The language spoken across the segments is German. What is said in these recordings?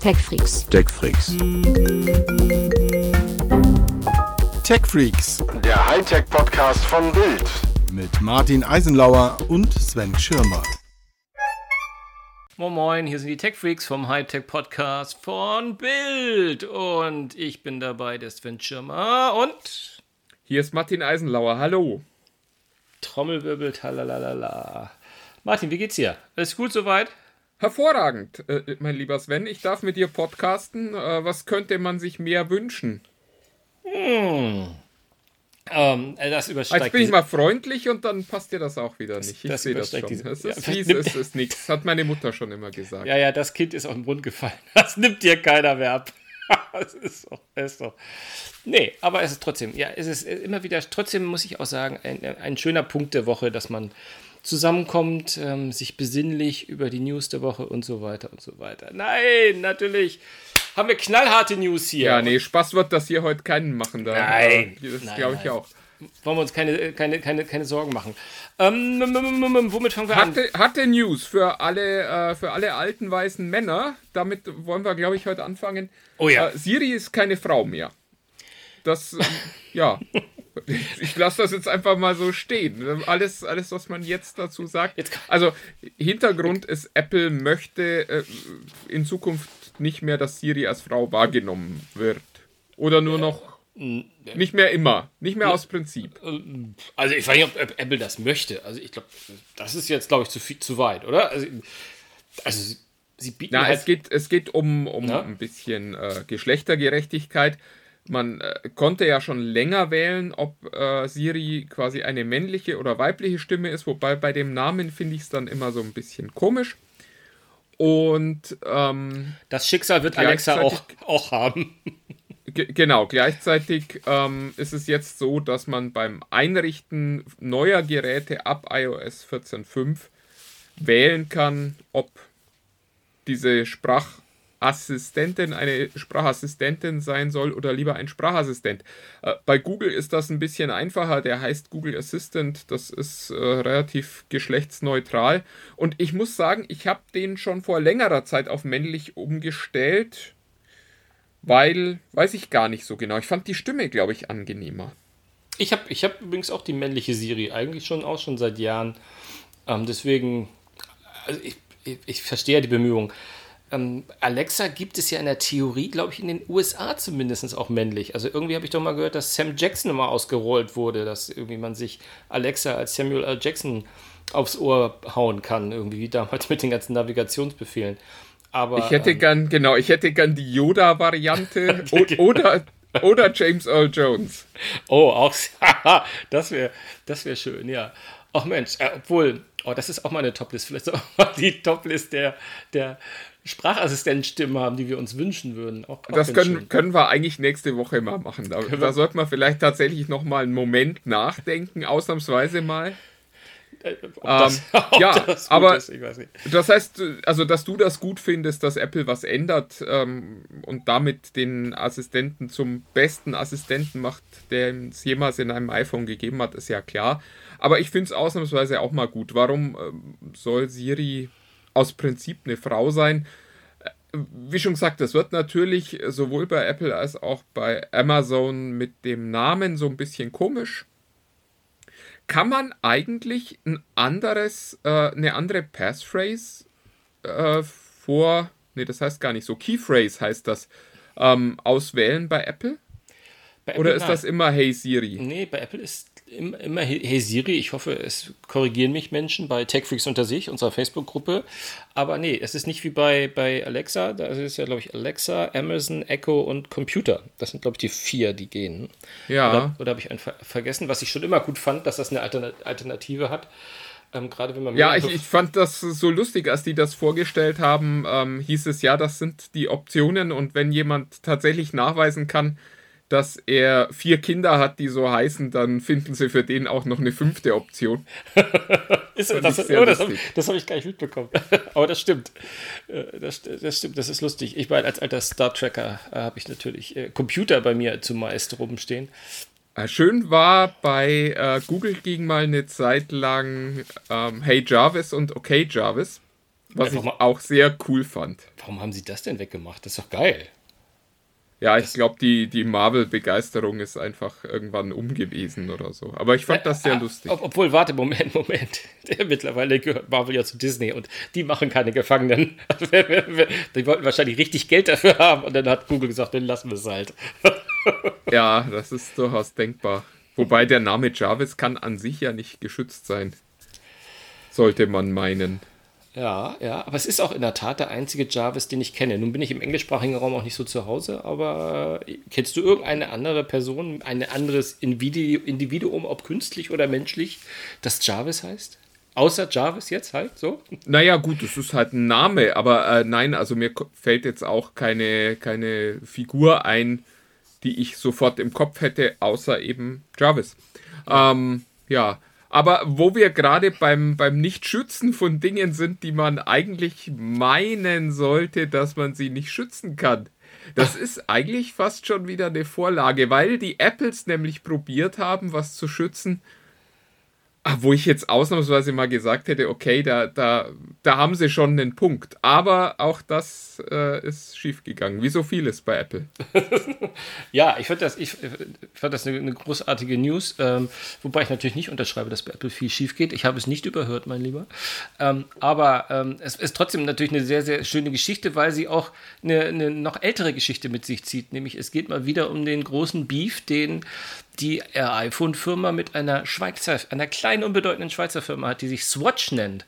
TechFreaks. TechFreaks. TechFreaks Der Hightech-Podcast von Bild. mit Martin Eisenlauer und Sven Schirmer. Moin Moin, hier sind die Tech Freaks vom Hightech Podcast von Bild und ich bin dabei, der Sven Schirmer und Hier ist Martin Eisenlauer. Hallo. Trommelwirbel, talalala. Martin, wie geht's dir? Alles gut soweit? Hervorragend, äh, mein lieber Sven. Ich darf mit dir podcasten. Äh, was könnte man sich mehr wünschen? Ähm, äh, das übersteigt Jetzt bin ich mal freundlich und dann passt dir das auch wieder nicht. Ich das sehe das schon. übersteigt Es diese- ist ja, fies, es ist nichts. Hat meine Mutter schon immer gesagt. Ja, ja, das Kind ist auf den Grund gefallen. Das nimmt dir keiner mehr ab. Das ist doch, das ist doch. Nee, aber es ist trotzdem, ja, es ist immer wieder, trotzdem muss ich auch sagen, ein, ein schöner Punkt der Woche, dass man zusammenkommt, ähm, sich besinnlich über die News der Woche und so weiter und so weiter. Nein, natürlich haben wir knallharte News hier. Ja, nee, Spaß wird das hier heute keinen machen. Da, Nein. Das glaube ich nein. auch. Wollen wir uns keine, keine, keine, keine Sorgen machen. Ähm, womit fangen wir an? Hatte, hatte News für alle, äh, für alle alten weißen Männer. Damit wollen wir, glaube ich, heute anfangen. Oh ja. Äh, Siri ist keine Frau mehr. Das, äh, ja. Ich lasse das jetzt einfach mal so stehen. Alles, alles, was man jetzt dazu sagt. Also, Hintergrund ist, Apple möchte äh, in Zukunft nicht mehr, dass Siri als Frau wahrgenommen wird. Oder nur noch. Nicht mehr immer. Nicht mehr aus Prinzip. Also ich weiß nicht, ob Apple das möchte. Also ich glaube, das ist jetzt, glaube ich, zu, viel, zu weit, oder? Also, also sie, sie bieten Na, halt... es geht, es geht um, um Ja? ein bisschen äh, Geschlechtergerechtigkeit. Man äh, konnte ja schon länger wählen, ob äh, Siri quasi eine männliche oder weibliche Stimme ist, wobei bei dem Namen finde ich es dann immer so ein bisschen komisch. Und ähm, das Schicksal wird Alexa auch, auch haben. Ge- Genau, gleichzeitig ähm, ist es jetzt so, dass man beim Einrichten neuer Geräte ab iOS 14.5 wählen kann, ob diese Sprachassistentin eine Sprachassistentin sein soll oder lieber ein Sprachassistent. Äh, bei Google ist das ein bisschen einfacher, der heißt Google Assistant, das ist äh, relativ geschlechtsneutral. Und ich muss sagen, ich habe den schon vor längerer Zeit auf männlich umgestellt. Weil, weiß ich gar nicht so genau. Ich fand die Stimme, glaube ich, angenehmer. Ich habe ich hab übrigens auch die männliche Siri, eigentlich schon auch schon seit Jahren. Ähm, deswegen, also ich, ich, ich verstehe die Bemühungen. Ähm, Alexa gibt es ja in der Theorie, glaube ich, in den USA zumindest auch männlich. Also irgendwie habe ich doch mal gehört, dass Sam Jackson mal ausgerollt wurde, dass irgendwie man sich Alexa als Samuel L. Jackson aufs Ohr hauen kann, irgendwie wie damals mit den ganzen Navigationsbefehlen. Aber Ich hätte ähm, gern, genau, ich hätte gern die Yoda-Variante oder, oder James Earl Jones. Oh, auch das wäre das wär schön, ja. Ach Mensch, äh, obwohl, oh, das ist auch mal eine Toplist. Vielleicht auch mal die Toplist der, der Sprachassistenzstimmen haben, die wir uns wünschen würden. Auch, auch Das können, schön. können wir eigentlich nächste Woche mal machen. Da, da sollte man vielleicht tatsächlich noch mal einen Moment nachdenken, ausnahmsweise mal. Ob das, ob ja, das aber- ist. Das heißt, also, dass du das gut findest, dass Apple was ändert ähm, und damit den Assistenten zum besten Assistenten macht, der es jemals in einem iPhone gegeben hat, ist ja klar. Aber ich finde es ausnahmsweise auch mal gut. Warum ähm, soll Siri aus Prinzip eine Frau sein? Äh, Wie schon gesagt, das wird natürlich sowohl bei Apple als auch bei Amazon mit dem Namen so ein bisschen komisch kann man eigentlich ein anderes, äh, eine andere Passphrase äh, vor, nee, das heißt gar nicht so, Keyphrase heißt das, ähm, auswählen bei Apple? Bei Apple Oder ist nein. das immer Hey Siri? Nee, bei Apple ist immer Hey Siri. Ich hoffe, es korrigieren mich Menschen bei TechFreaks unter sich, unserer Facebook-Gruppe. Aber nee, es ist nicht wie bei, bei Alexa. Da ist ja, glaube ich, Alexa, Amazon, Echo und Computer. Das sind, glaube ich, die vier, die gehen. Ja. Oder, oder habe ich einen ver vergessen, was ich schon immer gut fand, dass das eine Altern Alternative hat. Ähm, Gerade wenn man Ja, ich, ich fand das so lustig, als die das vorgestellt haben, ähm, hieß es ja, das sind die Optionen und wenn jemand tatsächlich nachweisen kann, dass er vier Kinder hat, die so heißen, dann finden sie für den auch noch eine fünfte Option. Ist, das, sehr oh, das habe hab ich gar nicht mitbekommen. Aber das stimmt. Äh, Das, das stimmt, das ist lustig. Ich meine, als alter Star Tracker äh, habe ich natürlich äh, Computer bei mir zumeist rumstehen. Äh, Schön war, bei äh, Google ging mal eine Zeit lang ähm, Hey Jarvis und Okay Jarvis. Was Einfach ich auch sehr cool fand. Warum haben sie das denn weggemacht? Das ist doch geil. Ja, ich glaube, die, die Marvel-Begeisterung ist einfach irgendwann um gewesen oder so. Aber ich fand das sehr Ah, lustig. Ob, obwohl, warte, Moment, Moment. Mittlerweile gehört Marvel ja zu Disney und die machen keine Gefangenen. Also, die wollten wahrscheinlich richtig Geld dafür haben und dann hat Google gesagt, dann lassen wir es halt. Ja, das ist durchaus denkbar. Wobei der Name Jarvis kann an sich ja nicht geschützt sein. Sollte man meinen. Ja, ja, aber es ist auch in der Tat der einzige Jarvis, den ich kenne. Nun bin ich im englischsprachigen Raum auch nicht so zu Hause, aber äh, kennst du irgendeine andere Person, ein anderes Individu- Individuum, ob künstlich oder menschlich, das Jarvis heißt? Außer Jarvis jetzt halt, so? Naja, gut, es ist halt ein Name, aber äh, nein, also mir fällt jetzt auch keine, keine Figur ein, die ich sofort im Kopf hätte, außer eben Jarvis. Ähm, ja, aber wo wir gerade beim, beim Nicht-Schützen von Dingen sind, die man eigentlich meinen sollte, dass man sie nicht schützen kann. Das ist eigentlich fast schon wieder eine Vorlage, weil die Apples nämlich probiert haben, was zu schützen, wo ich jetzt ausnahmsweise mal gesagt hätte, okay, da, da, da haben sie schon einen Punkt. Aber auch das äh, ist schiefgegangen, wie so vieles bei Apple. Ja, ich fand das, ich, ich fand das eine, eine großartige News, ähm, wobei ich natürlich nicht unterschreibe, dass bei Apple viel schief geht. Ich habe es nicht überhört, mein Lieber. Ähm, aber ähm, es ist trotzdem natürlich eine sehr, sehr schöne Geschichte, weil sie auch eine, eine noch ältere Geschichte mit sich zieht. Nämlich es geht mal wieder um den großen Beef, den die iPhone-Firma mit einer Schweizer, einer kleinen, unbedeutenden Schweizer Firma hat, die sich Swatch nennt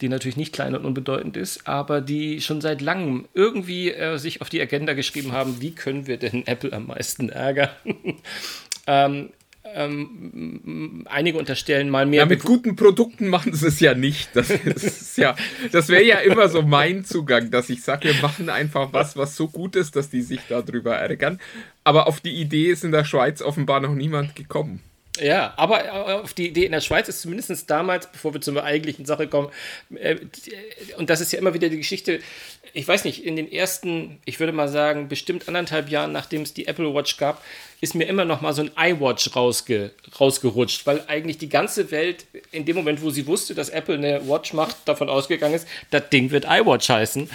die natürlich nicht klein und unbedeutend ist, aber die schon seit langem irgendwie äh, sich auf die Agenda geschrieben haben, wie können wir denn Apple am meisten ärgern? ähm, ähm, einige unterstellen mal mehr. Ja, mit guten Produkten machen sie es ja nicht. Das ist ja, das wäre ja immer so mein Zugang, dass ich sage, wir machen einfach was, was so gut ist, dass die sich darüber ärgern. Aber auf die Idee ist in der Schweiz offenbar noch niemand gekommen. Ja, aber äh, auf die Idee in der Schweiz ist zumindest damals, bevor wir zur eigentlichen Sache kommen, äh, die- und das ist ja immer wieder die Geschichte, ich weiß nicht, in den ersten, ich würde mal sagen, bestimmt anderthalb Jahren, nachdem es die Apple Watch gab, ist mir immer noch mal so ein iWatch rausge, rausgerutscht, weil eigentlich die ganze Welt in dem Moment, wo sie wusste, dass Apple eine Watch macht, davon ausgegangen ist, das Ding wird iWatch heißen.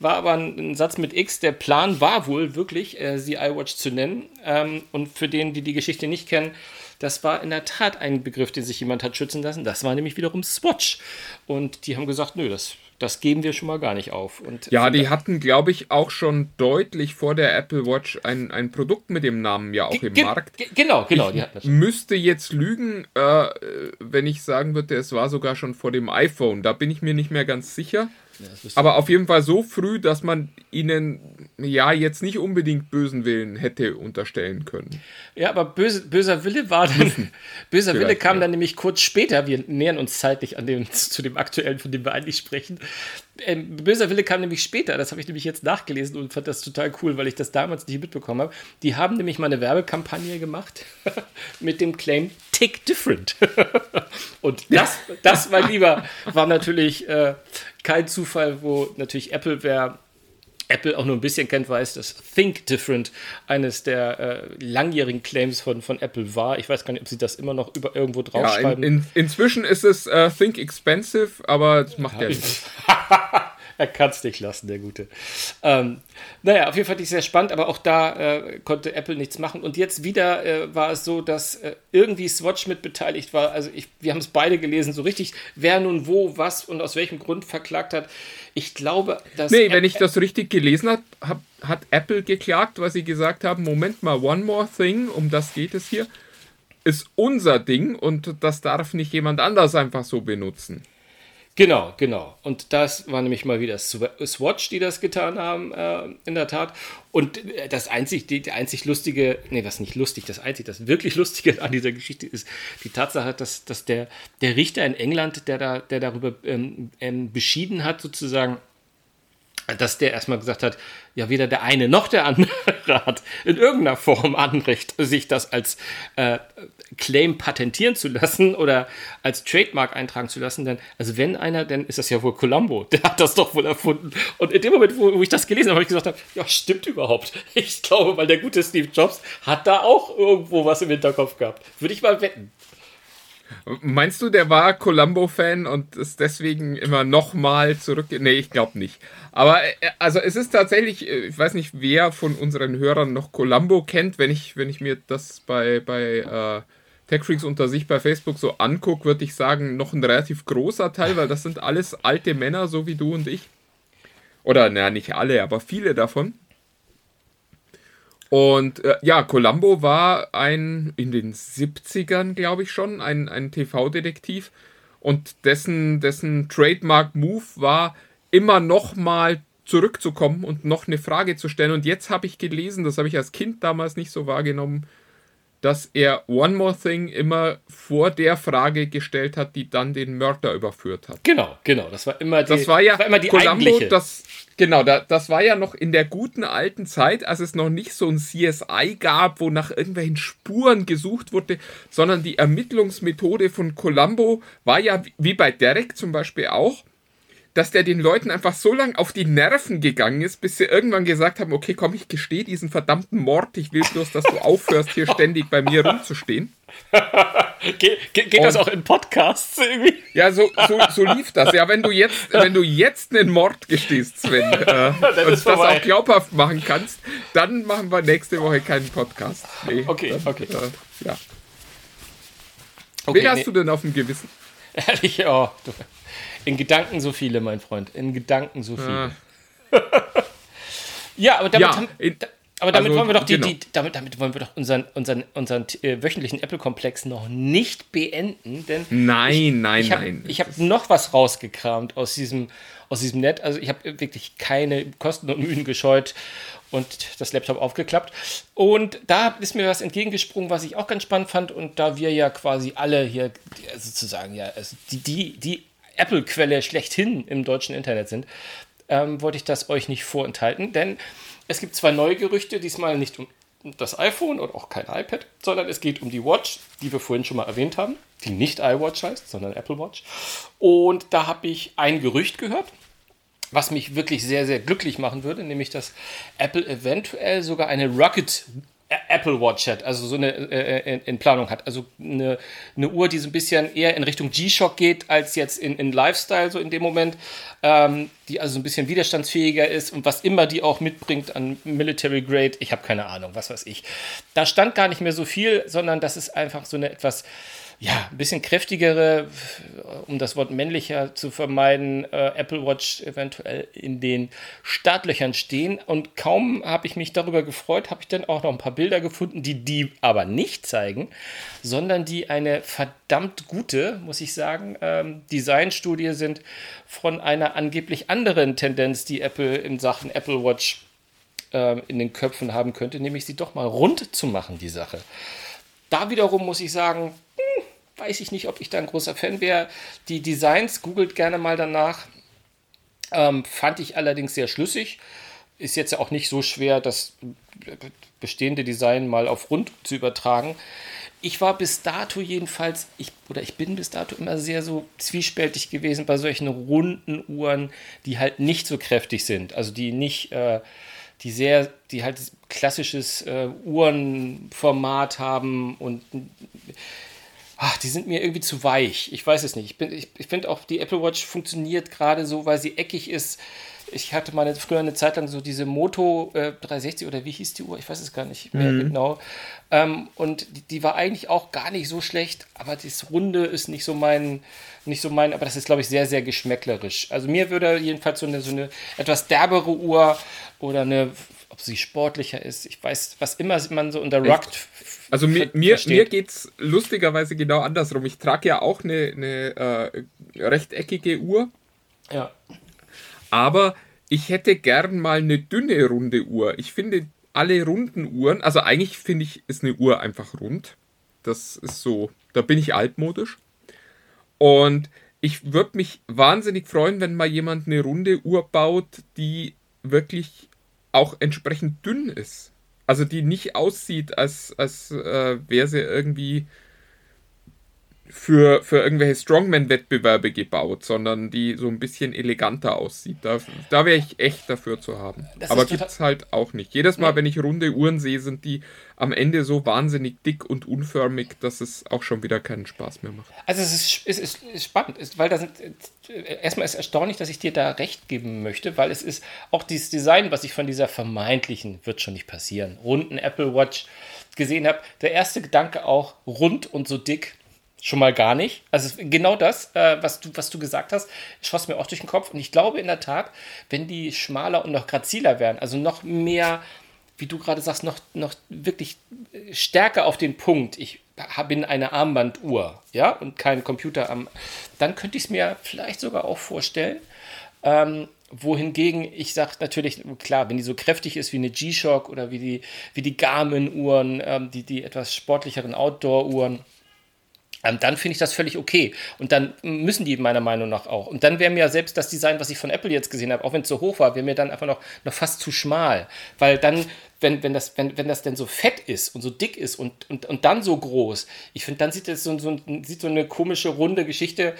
War aber ein, ein Satz mit X. Der Plan war wohl wirklich, äh, sie iWatch zu nennen. Ähm, und für den, die die Geschichte nicht kennen, das war in der Tat ein Begriff, den sich jemand hat schützen lassen. Das war nämlich wiederum Swatch. Und die haben gesagt, nö, das, das geben wir schon mal gar nicht auf. Und Ja, die hatten, glaube ich, auch schon deutlich vor der Apple Watch ein, ein Produkt mit dem Namen ja auch im Ge- Markt. ge- Genau, genau. Das. müsste jetzt lügen, äh, wenn ich sagen würde, es war sogar schon vor dem iPhone. Da bin ich mir nicht mehr ganz sicher. Aber auf jeden Fall so früh, dass man ihnen ja jetzt nicht unbedingt bösen Willen hätte unterstellen können. Ja, aber böse, böser Wille war dann. böser Wille kam ja. dann nämlich kurz später. Wir nähern uns zeitlich an dem, zu dem aktuellen, von dem wir eigentlich sprechen. Ähm, böser Wille kam nämlich später. Das habe ich nämlich jetzt nachgelesen und fand das total cool, weil ich das damals nicht mitbekommen habe. Die haben nämlich mal eine Werbekampagne gemacht mit dem Claim Tick Different. und das, das, mein Lieber, war natürlich äh, kein Zufall, wo natürlich Apple wer Apple auch nur ein bisschen kennt, weiß, dass Think Different eines der äh, langjährigen Claims von, von Apple war. Ich weiß gar nicht, ob sie das immer noch über irgendwo Ja, in, draufschreiben. in, inzwischen ist es äh, Think Expensive, aber das macht ja nichts. er kann es nicht lassen, der Gute. Ähm, naja, auf jeden Fall fand ich sehr spannend, aber auch da äh, konnte Apple nichts machen. Und jetzt wieder äh, war es so, dass äh, irgendwie Swatch mit beteiligt war. Also ich, wir haben es beide gelesen, so richtig, wer nun wo, was und aus welchem Grund verklagt hat. Ich glaube, dass. Nee, wenn ich das richtig gelesen habe, hab, hat Apple geklagt, weil sie gesagt haben, Moment mal, One More Thing, um das geht es hier, ist unser Ding und das darf nicht jemand anders einfach so benutzen. Genau, genau. Und das war nämlich mal wieder Sw- Swatch, die das getan haben, äh, in der Tat. Und äh, das einzig, die, die einzig lustige, nee, was nicht lustig, das einzig, das wirklich Lustige an dieser Geschichte ist die Tatsache, dass, dass der, der Richter in England, der, da, der darüber ähm, ähm, beschieden hat, sozusagen, dass der erstmal gesagt hat, ja, weder der eine noch der andere hat in irgendeiner Form Anrecht, sich das als äh, Claim patentieren zu lassen oder als Trademark eintragen zu lassen. Denn, also wenn einer, dann ist das ja wohl Columbo, der hat das doch wohl erfunden. Und in dem Moment, wo, wo ich das gelesen habe, habe ich gesagt, ja, stimmt überhaupt. Ich glaube, weil der gute Steve Jobs hat da auch irgendwo was im Hinterkopf gehabt. Würde ich mal wetten. Meinst du, der war Columbo-Fan und ist deswegen immer nochmal zurück? Nee, ich glaube nicht. Aber äh, also es ist tatsächlich, äh, ich weiß nicht, wer von unseren Hörern noch Columbo kennt. Wenn ich, wenn ich mir das bei, bei äh, TechFreaks unter sich bei Facebook so angucke, würde ich sagen, noch ein relativ großer Teil, weil das sind alles alte Männer, so wie du und ich. Oder, naja, nicht alle, aber viele davon. Und äh, ja, Columbo war ein, in den 70ern, glaube ich schon, ein, ein TV-Detektiv. Und dessen, dessen Trademark-Move war, immer noch mal zurückzukommen und noch eine Frage zu stellen. Und jetzt habe ich gelesen, das habe ich als Kind damals nicht so wahrgenommen, dass er One More Thing immer vor der Frage gestellt hat, die dann den Mörder überführt hat. Genau, genau. Das war immer die, das war ja das war immer die Columbo, eigentliche. Das, genau, da, das war ja noch in der guten alten Zeit, als es noch nicht so ein CSI gab, wo nach irgendwelchen Spuren gesucht wurde, sondern die Ermittlungsmethode von Columbo war ja, wie bei Derek zum Beispiel auch, dass der den Leuten einfach so lange auf die Nerven gegangen ist, bis sie irgendwann gesagt haben, okay, komm, ich gestehe diesen verdammten Mord, ich will bloß, dass du aufhörst, hier ständig bei mir rumzustehen. Ge ge geht das auch in Podcasts irgendwie? Ja, so, so, so lief das. Ja, wenn du jetzt, wenn du jetzt einen Mord gestehst, Sven, äh, und das auch glaubhaft machen kannst, dann machen wir nächste Woche keinen Podcast. Nee, Okay, dann, okay. Äh, ja. Okay, Wen hast nee. du denn auf dem Gewissen? Ehrlich, oh, du. In Gedanken so viele, mein Freund. In Gedanken so viele. Ah. Ja, aber damit, Ja, haben, da, aber damit also, wollen wir doch die, genau. die, damit, damit wollen wir doch unseren, unseren, unseren äh, wöchentlichen Apple-Komplex noch nicht beenden, denn Nein, nein, ich habe nein. ich hab noch was rausgekramt aus diesem, aus diesem Net. Also ich habe wirklich keine Kosten und Mühen gescheut und das Laptop aufgeklappt. Und da ist mir was entgegengesprungen, was ich auch ganz spannend fand. Und da wir ja quasi alle hier also sozusagen ja also die, die, die Apple-Quelle schlechthin im deutschen Internet sind, ähm, wollte ich das euch nicht vorenthalten, denn es gibt zwei neue Gerüchte, diesmal nicht um das iPhone und auch kein iPad, sondern es geht um die Watch, die wir vorhin schon mal erwähnt haben, die nicht iWatch heißt, sondern Apple Watch. Und da habe ich ein Gerücht gehört, was mich wirklich sehr, sehr glücklich machen würde, nämlich dass Apple eventuell sogar eine Rocket Apple Watch hat, also so eine äh, in, in Planung hat. Also eine, eine Uhr, die so ein bisschen eher in Richtung G-Shock geht, als jetzt in, in Lifestyle, so in dem Moment, ähm, die also ein bisschen widerstandsfähiger ist und was immer die auch mitbringt an Military Grade, ich habe keine Ahnung, was weiß ich. Da stand gar nicht mehr so viel, sondern das ist einfach so eine etwas ja, ein bisschen kräftigere, um das Wort männlicher zu vermeiden, äh, Apple Watch eventuell in den Startlöchern stehen. Und kaum habe ich mich darüber gefreut, habe ich dann auch noch ein paar Bilder gefunden, die die aber nicht zeigen, sondern die eine verdammt gute, muss ich sagen, ähm, Designstudie sind von einer angeblich anderen Tendenz, die Apple in Sachen Apple Watch äh, in den Köpfen haben könnte, nämlich sie doch mal rund zu machen, die Sache. Da wiederum muss ich sagen, hm, weiß ich nicht, ob ich da ein großer Fan wäre. Die Designs, googelt gerne mal danach. Ähm, fand ich allerdings sehr schlüssig. Ist jetzt ja auch nicht so schwer, das bestehende Design mal auf rund zu übertragen. Ich war bis dato jedenfalls, ich, oder ich bin bis dato immer sehr so zwiespältig gewesen bei solchen runden Uhren, die halt nicht so kräftig sind. Also die nicht, äh, die sehr, die halt klassisches äh, Uhrenformat haben und ach, die sind mir irgendwie zu weich. Ich weiß es nicht. Ich, bin- ich, ich finde auch, die Apple Watch funktioniert gerade so, weil sie eckig ist. Ich hatte mal eine, früher eine Zeit lang so diese Moto äh, 360 oder wie hieß die Uhr? Ich weiß es gar nicht mehr genau. Ähm, und die, die war eigentlich auch gar nicht so schlecht, aber das Runde ist nicht so mein, nicht so mein, aber das ist, glaube ich, sehr, sehr geschmäcklerisch. Also mir würde jedenfalls so eine, so eine etwas derbere Uhr oder eine, ob sie sportlicher ist, ich weiß, was immer man so unter Rugged Also mir, mir, mir geht es lustigerweise genau andersrum. Ich trage ja auch eine, eine äh, rechteckige Uhr, ja. aber ich hätte gern mal eine dünne runde Uhr. Ich finde alle runden Uhren, also eigentlich finde ich, ist eine Uhr einfach rund. Das ist so, da bin ich altmodisch. Und ich würde mich wahnsinnig freuen, wenn mal jemand eine runde Uhr baut, die wirklich auch entsprechend dünn ist. Also die nicht aussieht, als, als äh, wäre sie irgendwie für, für irgendwelche Strongman-Wettbewerbe gebaut, sondern die so ein bisschen eleganter aussieht. Da, da wäre ich echt dafür zu haben. Das Aber es halt auch nicht. Jedes Mal, Nee. wenn ich runde Uhren sehe, sind die am Ende so wahnsinnig dick und unförmig, dass es auch schon wieder keinen Spaß mehr macht. Also es ist, es ist, spannend, weil da sind erstmal ist erstaunlich, dass ich dir da recht geben möchte, weil es ist auch dieses Design, was ich von dieser vermeintlichen, wird schon nicht passieren, runden Apple Watch gesehen habe. Der erste Gedanke auch rund und so dick. Schon mal gar nicht. Also genau das, äh, was, du, was du gesagt hast, schoss mir auch durch den Kopf. Und ich glaube in der Tat, wenn die schmaler und noch graziler wären, also noch mehr, wie du gerade sagst, noch, noch wirklich äh, stärker auf den Punkt, ich bin eine Armbanduhr, ja, und kein Computer am, dann könnte ich es mir vielleicht sogar auch vorstellen. Ähm, wohingegen ich sage natürlich, klar, wenn die so kräftig ist wie eine G-Shock oder wie die, wie die Garmin-Uhren, ähm, die, die etwas sportlicheren Outdoor-Uhren, dann finde ich das völlig okay. Und dann müssen die meiner Meinung nach auch. Und dann wäre mir selbst das Design, was ich von Apple jetzt gesehen habe, auch wenn es so hoch war, wäre mir dann einfach noch, noch fast zu schmal. Weil dann, wenn, wenn, das, wenn, wenn das denn so fett ist und so dick ist und, und, und dann so groß, ich finde, dann sieht das so, so, sieht so eine komische, runde Geschichte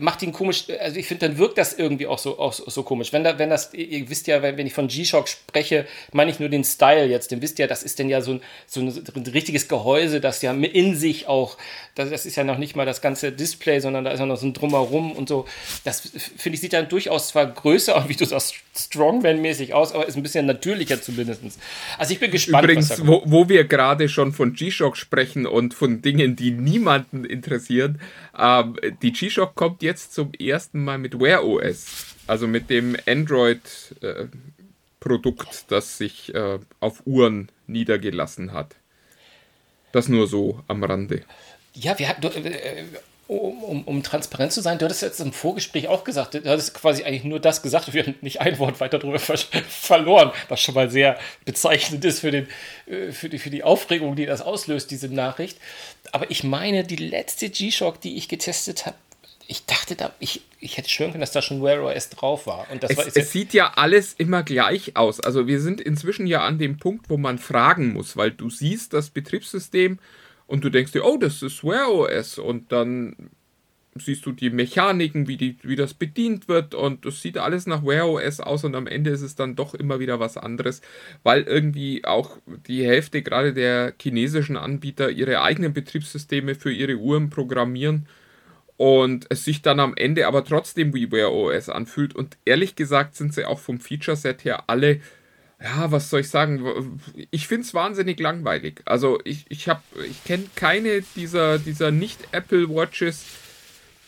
macht ihn komisch, also ich finde, dann wirkt das irgendwie auch so, auch so, komisch. Wenn, da, wenn das, ihr wisst ja, wenn, wenn ich von G-Shock spreche, meine ich nur den Style jetzt, den wisst ihr, das ist denn ja so ein, so ein, richtiges Gehäuse, das ja in sich auch, das, das ist ja noch nicht mal das ganze Display, sondern da ist ja noch so ein Drumherum und so. Das finde ich, sieht dann durchaus zwar größer und wie du sagst, Strongman-mäßig aus, aber ist ein bisschen natürlicher zumindest. Also ich bin gespannt, Übrigens, wo, wo wir gerade schon von G-Shock sprechen und von Dingen, die niemanden interessieren, ähm, die G-Shock kommt jetzt zum ersten Mal mit Wear OS, also mit dem Android-Produkt, das sich äh, auf Uhren niedergelassen hat. Das nur so am Rande. Ja, wir hatten, du, äh, um, um, um transparent zu sein, du hattest jetzt im Vorgespräch auch gesagt, du hattest quasi eigentlich nur das gesagt und wir haben nicht ein Wort weiter darüber ver verloren, was schon mal sehr bezeichnend ist für, den, äh, für, die, für die Aufregung, die das auslöst, diese Nachricht. Aber ich meine, die letzte G-Shock, die ich getestet habe, ich dachte, da, ich, ich hätte schwören können, dass da schon Wear OS drauf war. Und das war Es, es sieht ja alles immer gleich aus. Also wir sind inzwischen ja an dem Punkt, wo man fragen muss, weil du siehst das Betriebssystem und du denkst dir, oh, das ist Wear OS und dann siehst du die Mechaniken, wie, die, wie das bedient wird. Und das sieht alles nach Wear OS aus. Und am Ende ist es dann doch immer wieder was anderes, weil irgendwie auch die Hälfte gerade der chinesischen Anbieter ihre eigenen Betriebssysteme für ihre Uhren programmieren. Und es sich dann am Ende aber trotzdem wie Wear OS anfühlt. Und ehrlich gesagt sind sie auch vom Feature-Set her alle, ja, was soll ich sagen? Ich finde es wahnsinnig langweilig. Also ich, ich habe, ich kenne keine dieser, dieser Nicht-Apple Watches,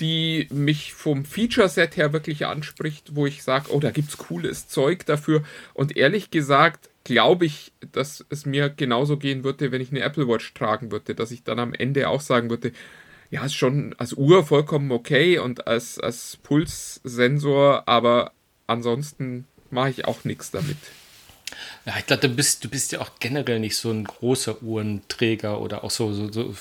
die mich vom Feature-Set her wirklich anspricht, wo ich sage, oh, da gibt's cooles Zeug dafür. Und ehrlich gesagt, glaube ich, dass es mir genauso gehen würde, wenn ich eine Apple Watch tragen würde, dass ich dann am Ende auch sagen würde, ja, ist schon als Uhr vollkommen okay und als, als Pulssensor, aber ansonsten mache ich auch nichts damit. Ja, ich glaube, du bist, du bist ja auch generell nicht so ein großer Uhrenträger oder auch so, so, so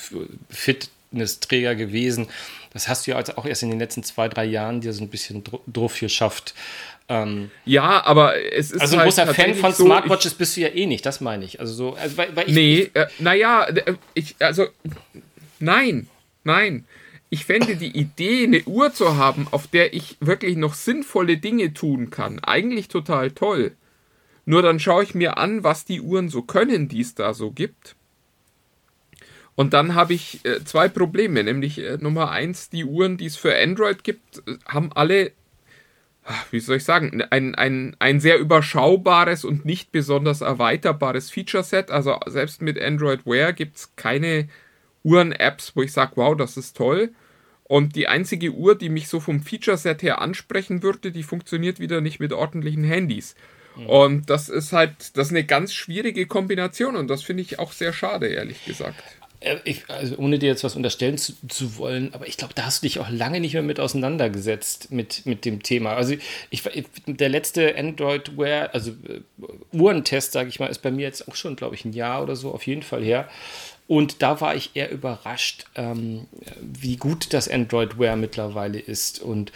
Fitnessträger gewesen. Das hast du ja also auch erst in den letzten zwei, drei Jahren dir so ein bisschen dr- drauf geschafft. Ähm, Ja, aber es ist also ein halt großer Fan von so, Smartwatches bist du ja eh nicht, das meine ich. Also so, also weil, weil Ich, ich, nee, äh, naja, ich, also, nein, nein. Ich fände die Idee, eine Uhr zu haben, auf der ich wirklich noch sinnvolle Dinge tun kann, eigentlich total toll. Nur dann schaue ich mir an, was die Uhren so können, die es da so gibt. Und dann habe ich äh, zwei Probleme, nämlich äh, Nummer eins, die Uhren, die es für Android gibt, äh, haben alle, ah, wie soll ich sagen, ein, ein, ein sehr überschaubares und nicht besonders erweiterbares Feature-Set. Also selbst mit Android Wear gibt es keine Uhren-Apps, wo ich sage, wow, das ist toll. Und die einzige Uhr, die mich so vom Feature-Set her ansprechen würde, die funktioniert wieder nicht mit ordentlichen Handys. Und das ist halt, das ist eine ganz schwierige Kombination und das finde ich auch sehr schade, ehrlich gesagt. äh, ich, also ohne dir jetzt was unterstellen zu, zu wollen, aber ich glaube, da hast du dich auch lange nicht mehr mit auseinandergesetzt mit, mit dem Thema. Also ich, der letzte Android Wear, also äh, Uhrentest, sage ich mal, ist bei mir jetzt auch schon, glaube ich, ein Jahr oder so auf jeden Fall her. Und da war ich eher überrascht, ähm, wie gut das Android Wear mittlerweile ist. Und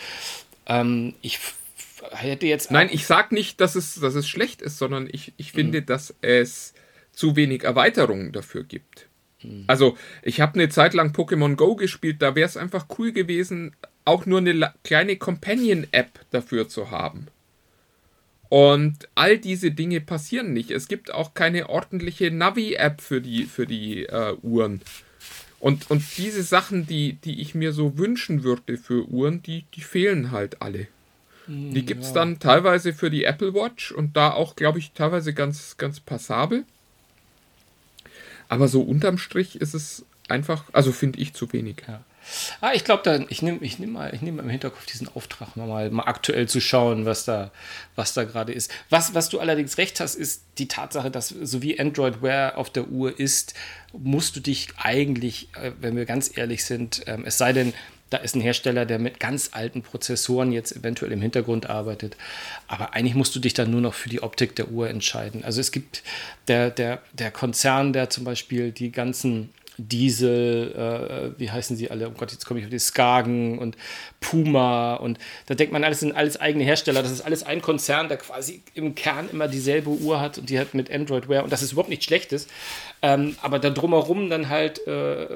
ähm, ich hätte jetzt. Nein, ich sage nicht, dass es, dass es schlecht ist, sondern ich, ich finde, dass es zu wenig Erweiterungen dafür gibt. Also, ich habe eine Zeit lang Pokémon Go gespielt, da wäre es einfach cool gewesen, auch nur eine kleine Companion-App dafür zu haben. Und all diese Dinge passieren nicht. Es gibt auch keine ordentliche Navi-App für die, für die äh, Uhren. Und, und diese Sachen, die, die ich mir so wünschen würde für Uhren, die, die fehlen halt alle. Die gibt es dann teilweise für die Apple Watch und da auch, glaube ich, teilweise ganz, ganz passabel. Aber so unterm Strich ist es einfach, also finde ich zu wenig. Ja. Ah, ich glaube, ich nehme ich nehm mal, nehm mal im Hinterkopf diesen Auftrag, mal, mal aktuell zu schauen, was da, was da gerade ist. Was, was du allerdings recht hast, ist die Tatsache, dass so wie Android Wear auf der Uhr ist, musst du dich eigentlich, äh, wenn wir ganz ehrlich sind, ähm, es sei denn, da ist ein Hersteller, der mit ganz alten Prozessoren jetzt eventuell im Hintergrund arbeitet. Aber eigentlich musst du dich dann nur noch für die Optik der Uhr entscheiden. Also es gibt der, der, der Konzern, der zum Beispiel die ganzen Diesel, äh, wie heißen sie alle? Oh Gott, jetzt komme ich auf die Skagen und Puma und da denkt man, alles sind alles eigene Hersteller. Das ist alles ein Konzern, der quasi im Kern immer dieselbe Uhr hat und die hat mit Android Wear und das ist überhaupt nichts Schlechtes. Ähm, aber da drumherum dann halt äh,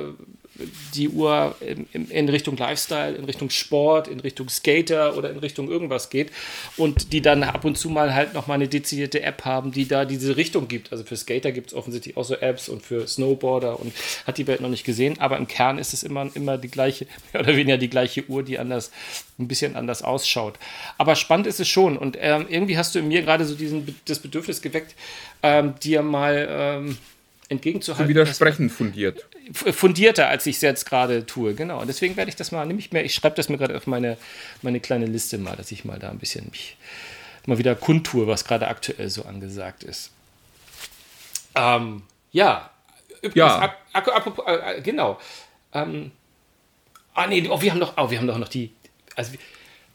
die Uhr in, in, Richtung Lifestyle, in Richtung Sport, in Richtung Skater oder in Richtung irgendwas geht und die dann ab und zu mal halt nochmal eine dezidierte App haben, die da diese Richtung gibt. Also für Skater gibt es offensichtlich auch so Apps und für Snowboarder und hat die Welt noch nicht gesehen, aber im Kern ist es immer, immer die gleiche, mehr oder weniger die gleiche Uhr, die anders, ein bisschen anders ausschaut. Aber spannend ist es schon und ähm, irgendwie hast du in mir gerade so diesen, das Bedürfnis geweckt, ähm, dir mal ähm, entgegenzuhalten. Zu widersprechen fundiert. Fundierter, als ich es jetzt gerade tue, genau. Und deswegen werde ich das mal, nämlich mehr, ich schreibe das mir gerade auf meine, meine kleine Liste mal, dass ich mal da ein bisschen mich mal wieder kundtue, was gerade aktuell so angesagt ist. Ähm, ja, übrigens, ja. apropos, äh, äh, genau. Ähm, ah, nee, oh, wir haben doch, oh, wir haben doch noch die, also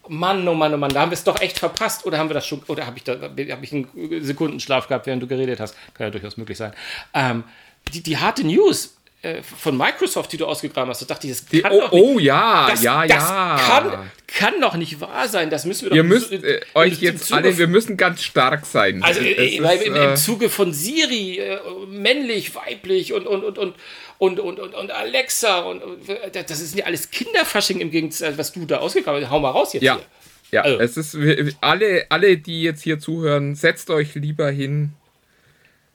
Mann, oh Mann, oh Mann, da haben wir es doch echt verpasst. Oder haben wir das schon, oder habe ich, da, hab ich einen Sekundenschlaf gehabt, während du geredet hast? Kann ja durchaus möglich sein. Ähm, die, die harte News äh, von Microsoft, die du ausgegraben hast, da dachte ich, das kann die, oh, doch nicht, oh ja, das, ja, das ja. Kann, kann doch nicht wahr sein. Das müssen wir doch Ihr müsst äh, euch jetzt alle, wir müssen ganz stark sein. Also äh, ist, im, im, Zuge von Siri, äh, männlich, weiblich und, und, und, und und, und, und, und Alexa und, und das ist ja alles Kinderfasching im Gegensatz, was du da ausgegraben hast. Hau mal raus jetzt ja. hier. Ja, also. es ist alle, alle, die jetzt hier zuhören, setzt euch lieber hin,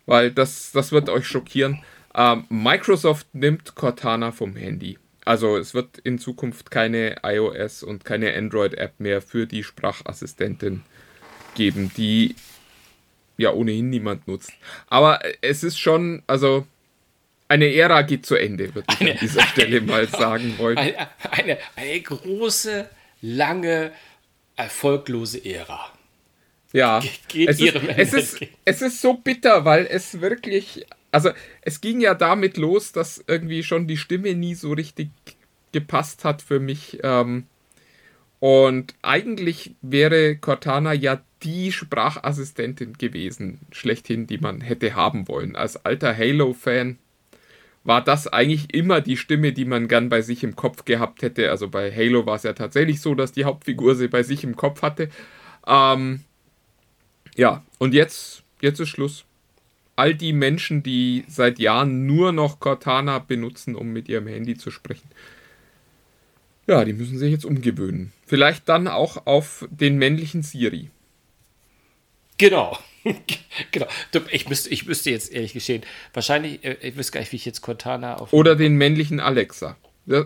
weil das, das wird euch schockieren. Ähm, Microsoft nimmt Cortana vom Handy. Also es wird in Zukunft keine iOS und keine Android-App mehr für die Sprachassistentin geben, die ja ohnehin niemand nutzt. Aber es ist schon, also eine Ära geht zu Ende, würde ich eine, an dieser Stelle mal sagen wollen. Eine, eine, eine, große, lange, erfolglose Ära. Ja, geht es, ist, es, ist, es ist so bitter, weil es wirklich, also es ging ja damit los, dass irgendwie schon die Stimme nie so richtig gepasst hat für mich. Ähm, und eigentlich wäre Cortana ja die Sprachassistentin gewesen, schlechthin, die man hätte haben wollen. Als alter Halo-Fan war das eigentlich immer die Stimme, die man gern bei sich im Kopf gehabt hätte. Also bei Halo war es ja tatsächlich so, dass die Hauptfigur sie bei sich im Kopf hatte. Ähm, ja, und jetzt, jetzt ist Schluss. All die Menschen, die seit Jahren nur noch Cortana benutzen, um mit ihrem Handy zu sprechen, ja, die müssen sich jetzt umgewöhnen. Vielleicht dann auch auf den männlichen Siri. Genau. genau. Ich müsste, ich müsste jetzt ehrlich geschehen, wahrscheinlich, äh, ich wüsste gar nicht, wie ich jetzt Cortana auf. Oder den männlichen Alexa.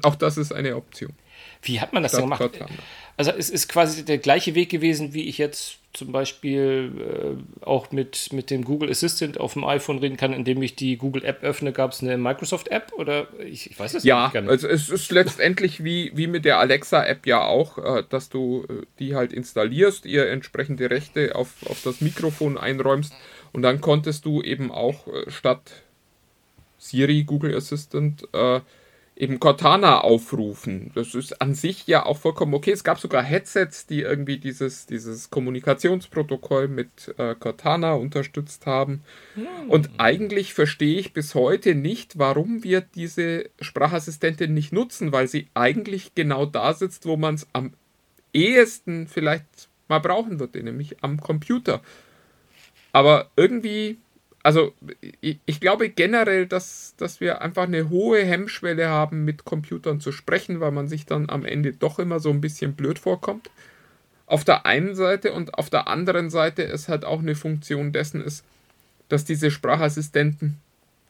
Auch das ist eine Option. Wie hat man das denn gemacht? Cortana. Also es ist quasi der gleiche Weg gewesen, wie ich jetzt zum Beispiel äh, auch mit, mit dem Google Assistant auf dem iPhone reden kann, indem ich die Google App öffne. Gab es eine Microsoft App oder ich, ich weiß es ja, gar nicht. Ja, also es ist letztendlich wie, wie mit der Alexa App ja auch, äh, dass du äh, die halt installierst, ihr entsprechende Rechte auf, auf das Mikrofon einräumst und dann konntest du eben auch äh, statt Siri, Google Assistant, äh, eben Cortana aufrufen. Das ist an sich ja auch vollkommen okay. Es gab sogar Headsets, die irgendwie dieses, dieses Kommunikationsprotokoll mit äh, Cortana unterstützt haben. Hm. Und eigentlich verstehe ich bis heute nicht, warum wir diese Sprachassistentin nicht nutzen, weil sie eigentlich genau da sitzt, wo man es am ehesten vielleicht mal brauchen würde, nämlich am Computer. Aber irgendwie also ich, ich, glaube generell, dass, dass wir einfach eine hohe Hemmschwelle haben, mit Computern zu sprechen, weil man sich dann am Ende doch immer so ein bisschen blöd vorkommt. Auf der einen Seite und auf der anderen Seite ist halt auch eine Funktion dessen ist, dass diese Sprachassistenten,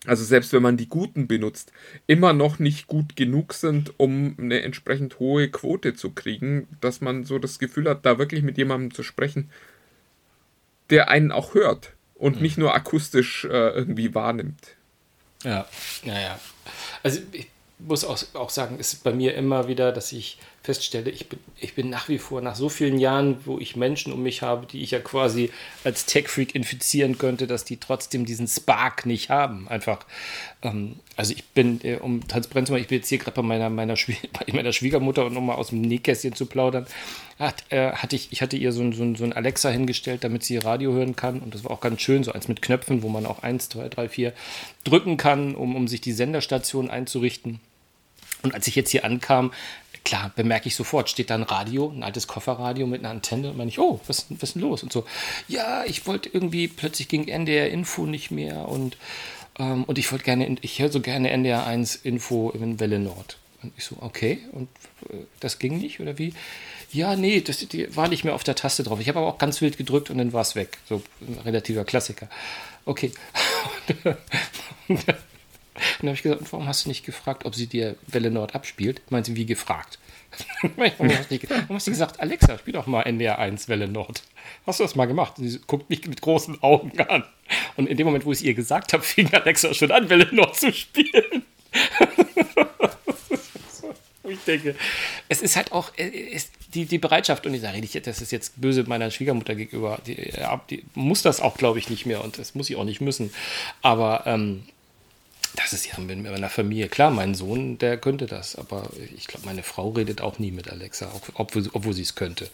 also selbst wenn man die guten benutzt, immer noch nicht gut genug sind, um eine entsprechend hohe Quote zu kriegen, dass man so das Gefühl hat, da wirklich mit jemandem zu sprechen, der einen auch hört und mhm. nicht nur akustisch äh, irgendwie wahrnimmt. Ja, naja. Also ich muss auch, auch sagen, ist bei mir immer wieder, dass ich feststelle, ich bin, ich bin nach wie vor nach so vielen Jahren, wo ich Menschen um mich habe, die ich ja quasi als Tech-Freak infizieren könnte, dass die trotzdem diesen Spark nicht haben. Einfach, ähm, also ich bin, äh, um transparent zu machen, ich bin jetzt hier gerade bei meiner, meiner, bei meiner Schwiegermutter und um mal aus dem Nähkästchen zu plaudern, hat, äh, hatte ich, ich hatte ihr so ein, so, ein, so ein Alexa hingestellt, damit sie Radio hören kann und das war auch ganz schön, so eins mit Knöpfen, wo man auch eins, zwei, drei, vier drücken kann, um, um sich die Senderstation einzurichten. Und als ich jetzt hier ankam, klar, bemerke ich sofort, steht da ein Radio, ein altes Kofferradio mit einer Antenne und meine ich, oh, was, was ist denn los? Und so, ja, ich wollte irgendwie, plötzlich ging NDR Info nicht mehr und, ähm, und ich wollte gerne, ich höre so gerne NDR 1 Info in Welle Nord. Und ich so, okay, und äh, das ging nicht oder wie? Ja, nee, das die war nicht mehr auf der Taste drauf. Ich habe aber auch ganz wild gedrückt und dann war es weg. So ein relativer Klassiker. Okay. dann habe ich gesagt, warum hast du nicht gefragt, ob sie dir Welle Nord abspielt? Meint sie, wie gefragt? warum, hast du, warum hast du gesagt, Alexa, spiel doch mal NDR 1 Welle Nord? Hast du das mal gemacht? Sie guckt mich mit großen Augen an. Und in dem Moment, wo ich es ihr gesagt habe, fing Alexa schon an, Welle Nord zu spielen. ich denke, es ist halt auch ist die, die Bereitschaft, und ich sage das ist jetzt böse meiner Schwiegermutter gegenüber, die, die muss das auch, glaube ich, nicht mehr und das muss sie auch nicht müssen. Aber ähm, das ist ja mit meiner Familie. Klar, mein Sohn, der könnte das, aber ich glaube, meine Frau redet auch nie mit Alexa, obwohl, obwohl sie es könnte.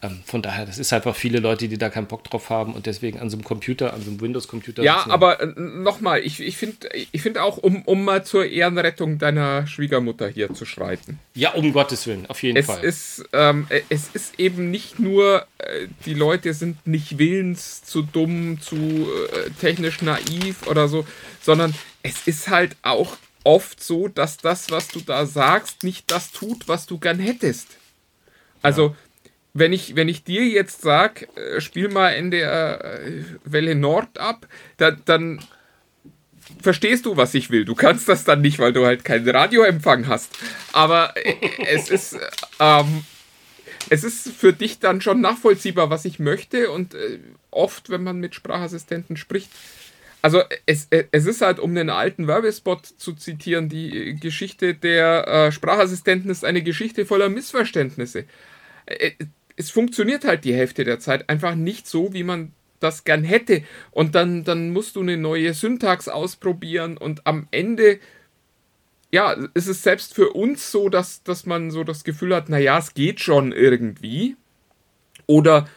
Ähm, von daher, das ist einfach viele Leute, die da keinen Bock drauf haben und deswegen an so einem Computer, an so einem Windows-Computer. Ja, aber äh, nochmal, ich, ich finde ich find auch, um, um mal zur Ehrenrettung deiner Schwiegermutter hier zu schreiten. Ja, um Gottes Willen, auf jeden es Fall. Ist, ähm, äh, es ist eben nicht nur, äh, die Leute sind nicht willens, zu dumm, zu äh, technisch naiv oder so, sondern es ist halt auch oft so, dass das, was du da sagst, nicht das tut, was du gern hättest. Also. Wenn, ich, wenn ich dir jetzt sage, äh, spiel mal in der äh, Welle Nord ab, da, dann verstehst du, was ich will. Du kannst das dann nicht, weil du halt keinen Radioempfang hast. Aber äh, es ist. Ähm, es ist für dich dann schon nachvollziehbar, was ich möchte. Und äh, oft, wenn man mit Sprachassistenten spricht, also es, es ist halt, um den alten Werbespot zu zitieren, die Geschichte der äh, Sprachassistenten ist eine Geschichte voller Missverständnisse. Es funktioniert halt die Hälfte der Zeit einfach nicht so, wie man das gern hätte. Und dann, dann musst du eine neue Syntax ausprobieren und am Ende, ja, ist es selbst für uns so, dass, dass man so das Gefühl hat, naja, es geht schon irgendwie. Oder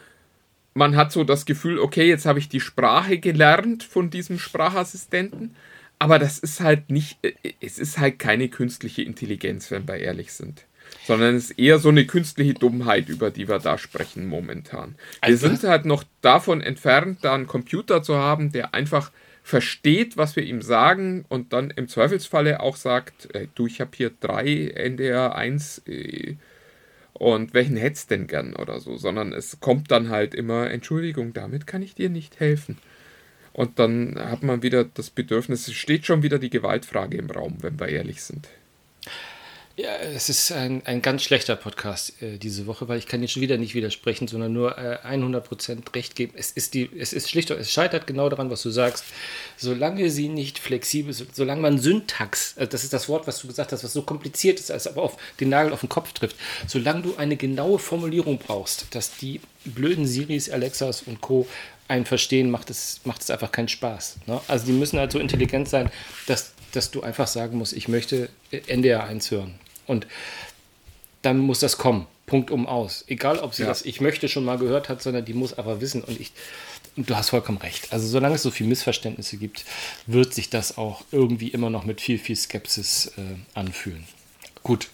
man hat so das Gefühl, okay, jetzt habe ich die Sprache gelernt von diesem Sprachassistenten, aber das ist halt nicht, äh, es ist halt keine künstliche Intelligenz, wenn wir ehrlich sind. Sondern es ist eher so eine künstliche Dummheit, über die wir da sprechen momentan. Wir also? sind halt noch davon entfernt, da einen Computer zu haben, der einfach versteht, was wir ihm sagen und dann im Zweifelsfalle auch sagt, äh, du, ich habe hier drei NDR 1 äh, und welchen hättest denn gern oder so, sondern es kommt dann halt immer, Entschuldigung, damit kann ich dir nicht helfen. Und dann hat man wieder das Bedürfnis, es steht schon wieder die Gewaltfrage im Raum, wenn wir ehrlich sind. Ja, es ist ein, ein ganz schlechter Podcast äh, diese Woche, weil ich kann jetzt schon wieder nicht widersprechen, sondern nur äh, 100% Recht geben. Es ist, die, es ist schlicht, es scheitert genau daran, was du sagst. Solange sie nicht flexibel solange man Syntax, äh, das ist das Wort, was du gesagt hast, was so kompliziert ist, als aber auf den Nagel auf den Kopf trifft, solange du eine genaue Formulierung brauchst, dass die blöden Siris, Alexas und Co. einen verstehen, macht es, macht es einfach keinen Spaß. Ne? Also die müssen halt so intelligent sein, dass dass du einfach sagen musst, ich möchte NDR 1 hören. Und dann muss das kommen. Punkt um aus. Egal, ob sie ja. das Ich möchte schon mal gehört hat, sondern die muss aber wissen. Und ich, und du hast vollkommen recht. Also solange es so viele Missverständnisse gibt, wird sich das auch irgendwie immer noch mit viel, viel Skepsis äh, anfühlen. Gut.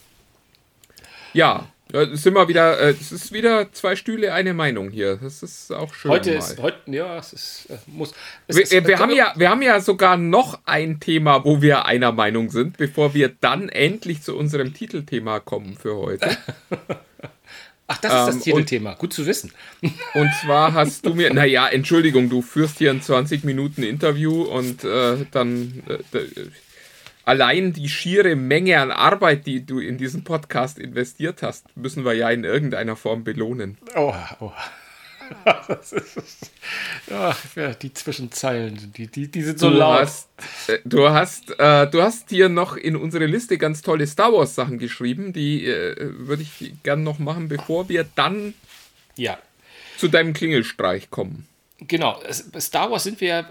Ja, Ja, es sind wir wieder, äh, es ist wieder zwei Stühle, eine Meinung hier. Das ist auch schön. Heute mal. ist, heute, ja, es ist, äh, muss. Es Wir, ist, äh, wir, äh, haben ja, wir haben ja sogar noch ein Thema, wo wir einer Meinung sind, bevor wir dann endlich zu unserem Titelthema kommen für heute. Ach, das ist ähm, das Titelthema. Gut zu wissen. Und zwar hast du mir, naja, Entschuldigung, du führst hier ein 20 Minuten Interview und dann allein die schiere Menge an Arbeit, die du in diesen Podcast investiert hast, müssen wir ja in irgendeiner Form belohnen. Oh, oh. Das ist, ja, die Zwischenzeilen, die, die, die sind so Du laut. hast, äh, du hast, äh, du hast hier noch in unsere Liste ganz tolle Star Wars Sachen geschrieben, die äh, würde ich gern noch machen, bevor wir dann Ja, zu deinem Klingelstreich kommen. Genau, Star Wars sind wir ja,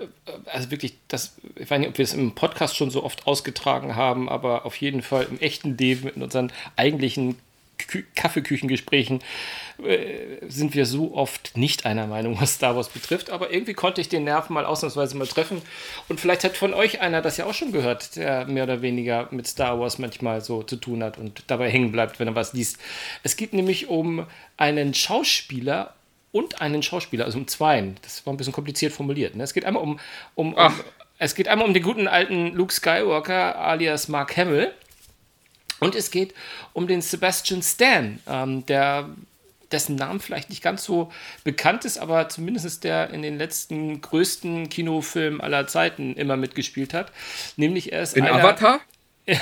also wirklich, das, ich weiß nicht, ob wir es im Podcast schon so oft ausgetragen haben, aber auf jeden Fall im echten Leben, in unseren eigentlichen Kü Kaffeeküchengesprächen, äh, sind wir so oft nicht einer Meinung, was Star Wars betrifft. Aber irgendwie konnte ich den Nerv mal ausnahmsweise mal treffen. Und vielleicht hat von euch einer das ja auch schon gehört, der mehr oder weniger mit Star Wars manchmal so zu tun hat und dabei hängen bleibt, wenn er was liest. Es geht nämlich um einen Schauspieler und einen Schauspieler, also um zweien. Das war ein bisschen kompliziert formuliert. Ne? Es geht einmal um, um, um es geht einmal um den guten alten Luke Skywalker alias Mark Hamill und es geht um den Sebastian Stan, ähm, der dessen Namen vielleicht nicht ganz so bekannt ist, aber zumindest ist der in den letzten größten Kinofilmen aller Zeiten immer mitgespielt hat. Nämlich er ist In einer, Avatar? in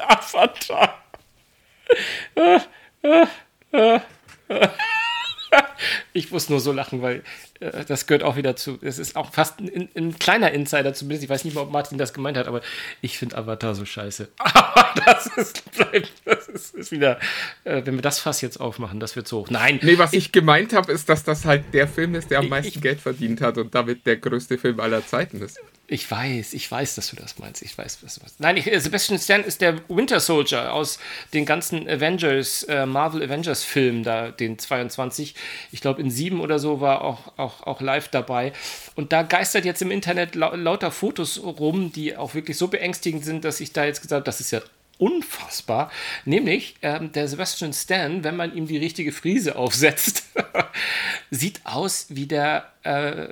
Avatar. Ich muss nur so lachen, weil äh, das gehört auch wieder zu. Es ist auch fast ein, ein kleiner Insider zumindest. Ich weiß nicht mal, ob Martin das gemeint hat, aber ich finde Avatar so scheiße. Aber das ist, bleibt, das ist, ist wieder, äh, wenn wir das Fass jetzt aufmachen, das wird so hoch. Nein, Nee, was ich gemeint habe, ist, dass das halt der Film ist, der am Ich- meisten ich- Geld verdient hat und damit der größte Film aller Zeiten ist. Ich weiß, ich weiß, dass du das meinst. Ich weiß, was du meinst. Nein, ich, äh, Sebastian Stan ist der Winter Soldier aus den ganzen Avengers, äh, Marvel Avengers Filmen, da den 22. Ich glaube, in sieben oder so war auch, auch, auch live dabei. Und da geistert jetzt im Internet lau lauter Fotos rum, die auch wirklich so beängstigend sind, dass ich da jetzt gesagt habe, das ist ja unfassbar. Nämlich ähm, der Sebastian Stan, wenn man ihm die richtige Frise aufsetzt, sieht aus wie der äh,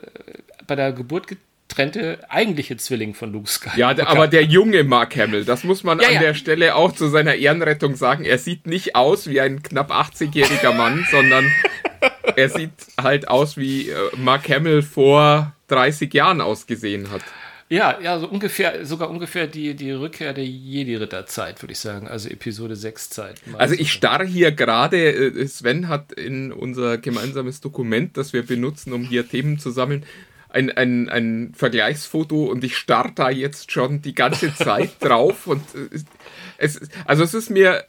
bei der Geburt getrennte eigentliche Zwilling von Luke Skywalker. Ja, der, aber der junge Mark Hamill, das muss man Ja, an ja. der Stelle auch zu seiner Ehrenrettung sagen. Er sieht nicht aus wie ein knapp 80-jähriger Mann, sondern er sieht halt aus, wie äh, Mark Hamill vor 30 Jahren ausgesehen hat. Ja, ja, so ungefähr, sogar ungefähr die, die Rückkehr der Jedi-Ritter-Zeit, würde ich sagen. Also Episode 6-Zeit. Also ich starre hier gerade, äh, Sven hat in unser gemeinsames Dokument, das wir benutzen, um hier Themen zu sammeln, ein, ein, ein Vergleichsfoto und ich starre da jetzt schon die ganze Zeit drauf und äh, es, also es ist mir,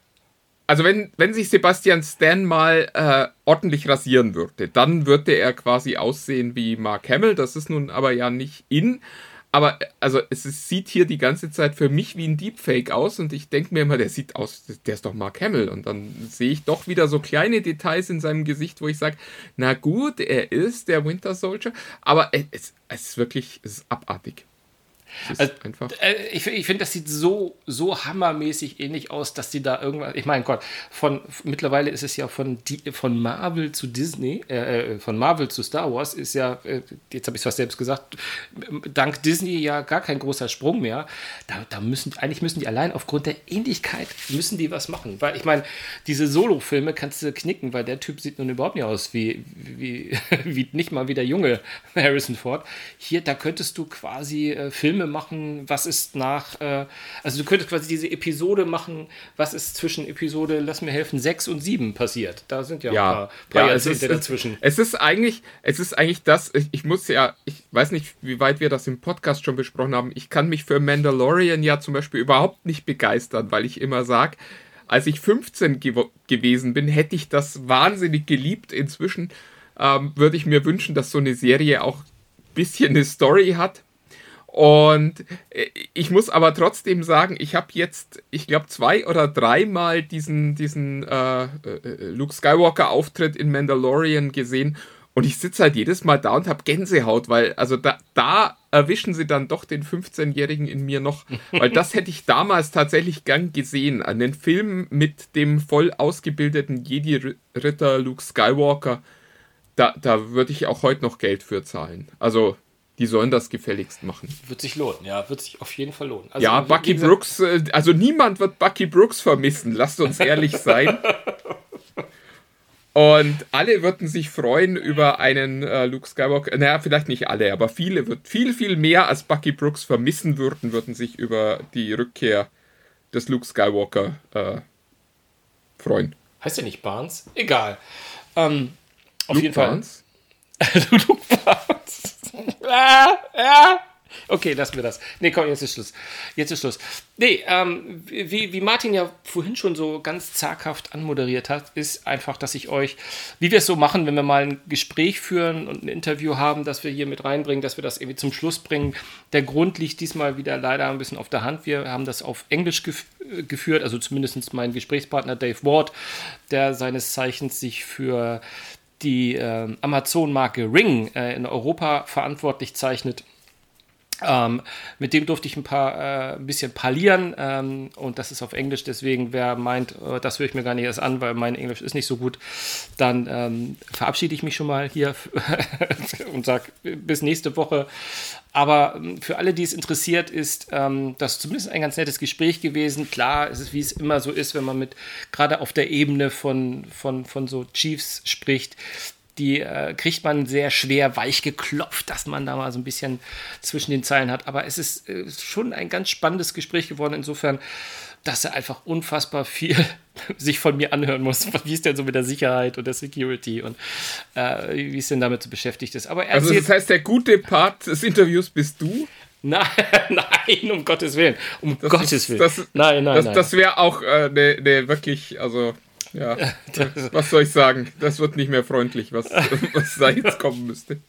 also wenn, wenn sich Sebastian Stan mal äh, ordentlich rasieren würde, dann würde er quasi aussehen wie Mark Hamill, das ist nun aber ja nicht in, aber also es ist, sieht hier die ganze Zeit für mich wie ein Deepfake aus und ich denke mir immer, der sieht aus, der ist doch Mark Hamill und dann sehe ich doch wieder so kleine Details in seinem Gesicht, wo ich sage, na gut, er ist der Winter Soldier, aber es, es ist wirklich, es ist abartig. Also. Äh, ich ich finde, das sieht so, so hammermäßig ähnlich aus, dass die da irgendwas. Ich meine, Gott, von mittlerweile ist es ja von, die, von Marvel zu Disney, äh, äh, von Marvel zu Star Wars ist ja, äh, jetzt habe ich es fast selbst gesagt, dank Disney ja gar kein großer Sprung mehr. Da, da müssen, eigentlich müssen die allein aufgrund der Ähnlichkeit müssen die was machen. Weil ich meine, diese Solo-Filme kannst du knicken, weil der Typ sieht nun überhaupt nicht aus wie, wie, wie nicht mal wie der junge Harrison Ford. Hier, da könntest du quasi äh, Filme machen, was ist nach, äh, also du könntest quasi diese Episode machen, was ist zwischen Episode, lass mir helfen, 6 und 7 passiert. Da sind ja, ein Ja, paar, paar ja es, Jahrzehnte ist, dazwischen. es ist eigentlich, es ist eigentlich das, ich, ich muss ja, ich weiß nicht, wie weit wir das im Podcast schon besprochen haben. Ich kann mich für Mandalorian ja zum Beispiel überhaupt nicht begeistern, weil ich immer sage, als ich 15 gew gewesen bin, hätte ich das wahnsinnig geliebt. Inzwischen ähm, würde ich mir wünschen, dass so eine Serie auch ein bisschen eine Story hat. Und ich muss aber trotzdem sagen, ich habe jetzt, ich glaube, zwei oder dreimal diesen, diesen äh, äh, Luke Skywalker-Auftritt in Mandalorian gesehen. Und ich sitze halt jedes Mal da und habe Gänsehaut, weil, also da, da erwischen sie dann doch den 15-Jährigen in mir noch, weil das hätte ich damals tatsächlich gern gesehen. Einen Film mit dem voll ausgebildeten Jedi-Ritter Luke Skywalker, da, da würde ich auch heute noch Geld für zahlen. Also, die sollen das gefälligst machen. Wird sich lohnen, ja, wird sich auf jeden Fall lohnen. Also, ja, Bucky Brooks, äh, also niemand wird Bucky Brooks vermissen, lasst uns ehrlich sein. Und alle würden sich freuen über einen äh, Luke Skywalker. Naja, vielleicht nicht alle, aber viele wird viel, viel mehr als Bucky Brooks vermissen würden, würden sich über die Rückkehr des Luke Skywalker äh, freuen. Heißt der nicht Barnes? Egal. Ähm, auf Luke jeden Barnes? Fall. Luke Barnes. ah, ah. Okay, lassen wir das. Nee, komm, jetzt ist Schluss. Jetzt ist Schluss. Nee, ähm, wie, wie Martin ja vorhin schon so ganz zaghaft anmoderiert hat, ist einfach, dass ich euch, wie wir es so machen, wenn wir mal ein Gespräch führen und ein Interview haben, dass wir hier mit reinbringen, dass wir das irgendwie zum Schluss bringen. Der Grund liegt diesmal wieder leider ein bisschen auf der Hand. Wir haben das auf Englisch gef geführt, also zumindest mein Gesprächspartner Dave Ward, der seines Zeichens sich für die äh, Amazon-Marke Ring äh, in Europa verantwortlich zeichnet ähm, mit dem durfte ich ein paar äh, ein bisschen parlieren ähm, und das ist auf Englisch. Deswegen, wer meint, äh, das höre ich mir gar nicht erst an, weil mein Englisch ist nicht so gut, dann ähm, verabschiede ich mich schon mal hier und sage bis nächste Woche. Aber ähm, für alle, die es interessiert, ist ähm, das zumindest ein ganz nettes Gespräch gewesen. Klar, es ist wie es immer so ist, wenn man mit gerade auf der Ebene von, von, von so Chiefs spricht die äh, kriegt man sehr schwer weich geklopft, dass man da mal so ein bisschen zwischen den Zeilen hat. Aber es ist äh, schon ein ganz spannendes Gespräch geworden, insofern, dass er einfach unfassbar viel sich von mir anhören muss, wie es denn so mit der Sicherheit und der Security und äh, wie es denn damit so beschäftigt ist. Aber also das heißt, der gute Part des Interviews bist du? Nein, nein, um Gottes Willen. Um das Gottes ist, Willen. Das, nein, nein, das, nein. Das wäre auch eine äh, ne, ne, wirklich, also ja, was soll ich sagen? Das wird nicht mehr freundlich, was, was da jetzt kommen müsste.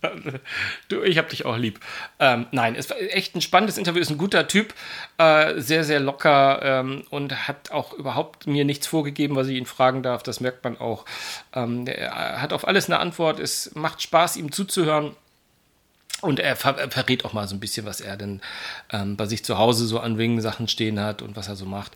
Du, ich hab dich auch lieb. Ähm, nein, es war echt ein spannendes Interview. Ist ein guter Typ, äh, sehr, sehr locker ähm, und hat auch überhaupt mir nichts vorgegeben, was ich ihn fragen darf. Das merkt man auch. Ähm, er hat auf alles eine Antwort. Es macht Spaß, ihm zuzuhören. Und er, ver er, verrät auch mal so ein bisschen, was er denn ähm, bei sich zu Hause so an Ring-Sachen stehen hat und was er so macht.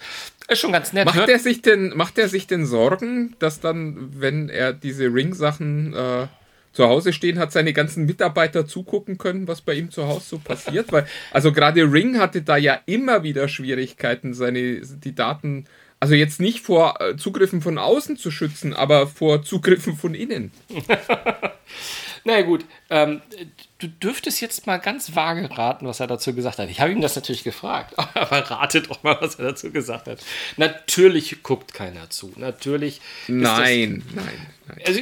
Ist schon ganz nett. Macht er sich denn, macht er sich denn Sorgen, dass dann, wenn er diese Ring-Sachen äh, zu Hause stehen hat, seine ganzen Mitarbeiter zugucken können, was bei ihm zu Hause so passiert? Weil, also gerade Ring hatte da ja immer wieder Schwierigkeiten, seine, die Daten, also jetzt nicht vor äh, Zugriffen von außen zu schützen, aber vor Zugriffen von innen. Na naja, gut, ähm, du dürftest jetzt mal ganz vage raten, was er dazu gesagt hat. Ich habe ihm das natürlich gefragt, aber rate doch mal, was er dazu gesagt hat. Natürlich guckt keiner zu. Natürlich. Nein, das, nein, nein. Also,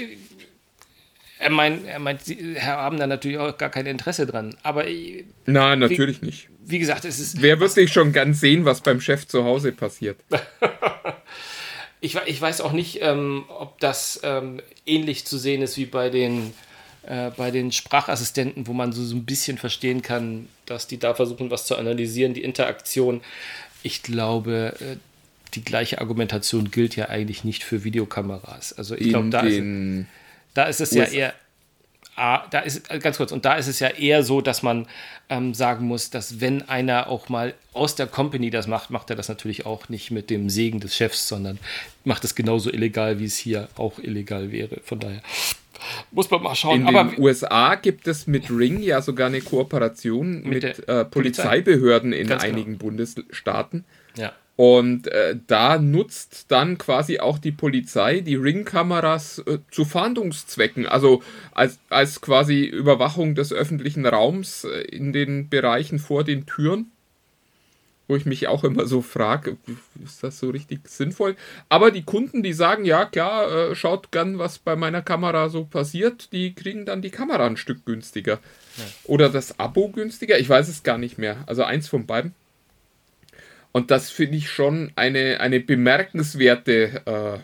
er meint, er meint, sie haben da natürlich auch gar kein Interesse dran. Aber. Nein, natürlich wie, nicht. Wie gesagt, es ist. Wer wird sich schon ganz sehen, was beim Chef zu Hause passiert? ich, ich weiß auch nicht, ähm, ob das ähm, ähnlich zu sehen ist wie bei den äh, bei den Sprachassistenten, wo man so, so ein bisschen verstehen kann, dass die da versuchen, was zu analysieren, die Interaktion. Ich glaube, äh, die gleiche Argumentation gilt ja eigentlich nicht für Videokameras. Also ich glaube, da, da ist es ja eher Ah, da ist ganz kurz, und da ist es ja eher so, dass man ähm, sagen muss, dass wenn einer auch mal aus der Company das macht, macht er das natürlich auch nicht mit dem Segen des Chefs, sondern macht es genauso illegal, wie es hier auch illegal wäre. Von daher muss man mal schauen. In den USA gibt es mit Ring ja sogar eine Kooperation mit, mit äh, Polizeibehörden in Ganz genau. einigen genau. Bundesstaaten. Und äh, da nutzt dann quasi auch die Polizei die Ringkameras äh, zu Fahndungszwecken, also als, als quasi Überwachung des öffentlichen Raums äh, in den Bereichen vor den Türen wo ich mich auch immer so frage, ist das so richtig sinnvoll? Aber die Kunden, die sagen, ja klar, äh, schaut gern, was bei meiner Kamera so passiert, die kriegen dann die Kamera ein Stück günstiger. Ja. Oder das Abo günstiger, ich weiß es gar nicht mehr. Also eins von beiden. Und das finde ich schon eine, eine bemerkenswerte äh,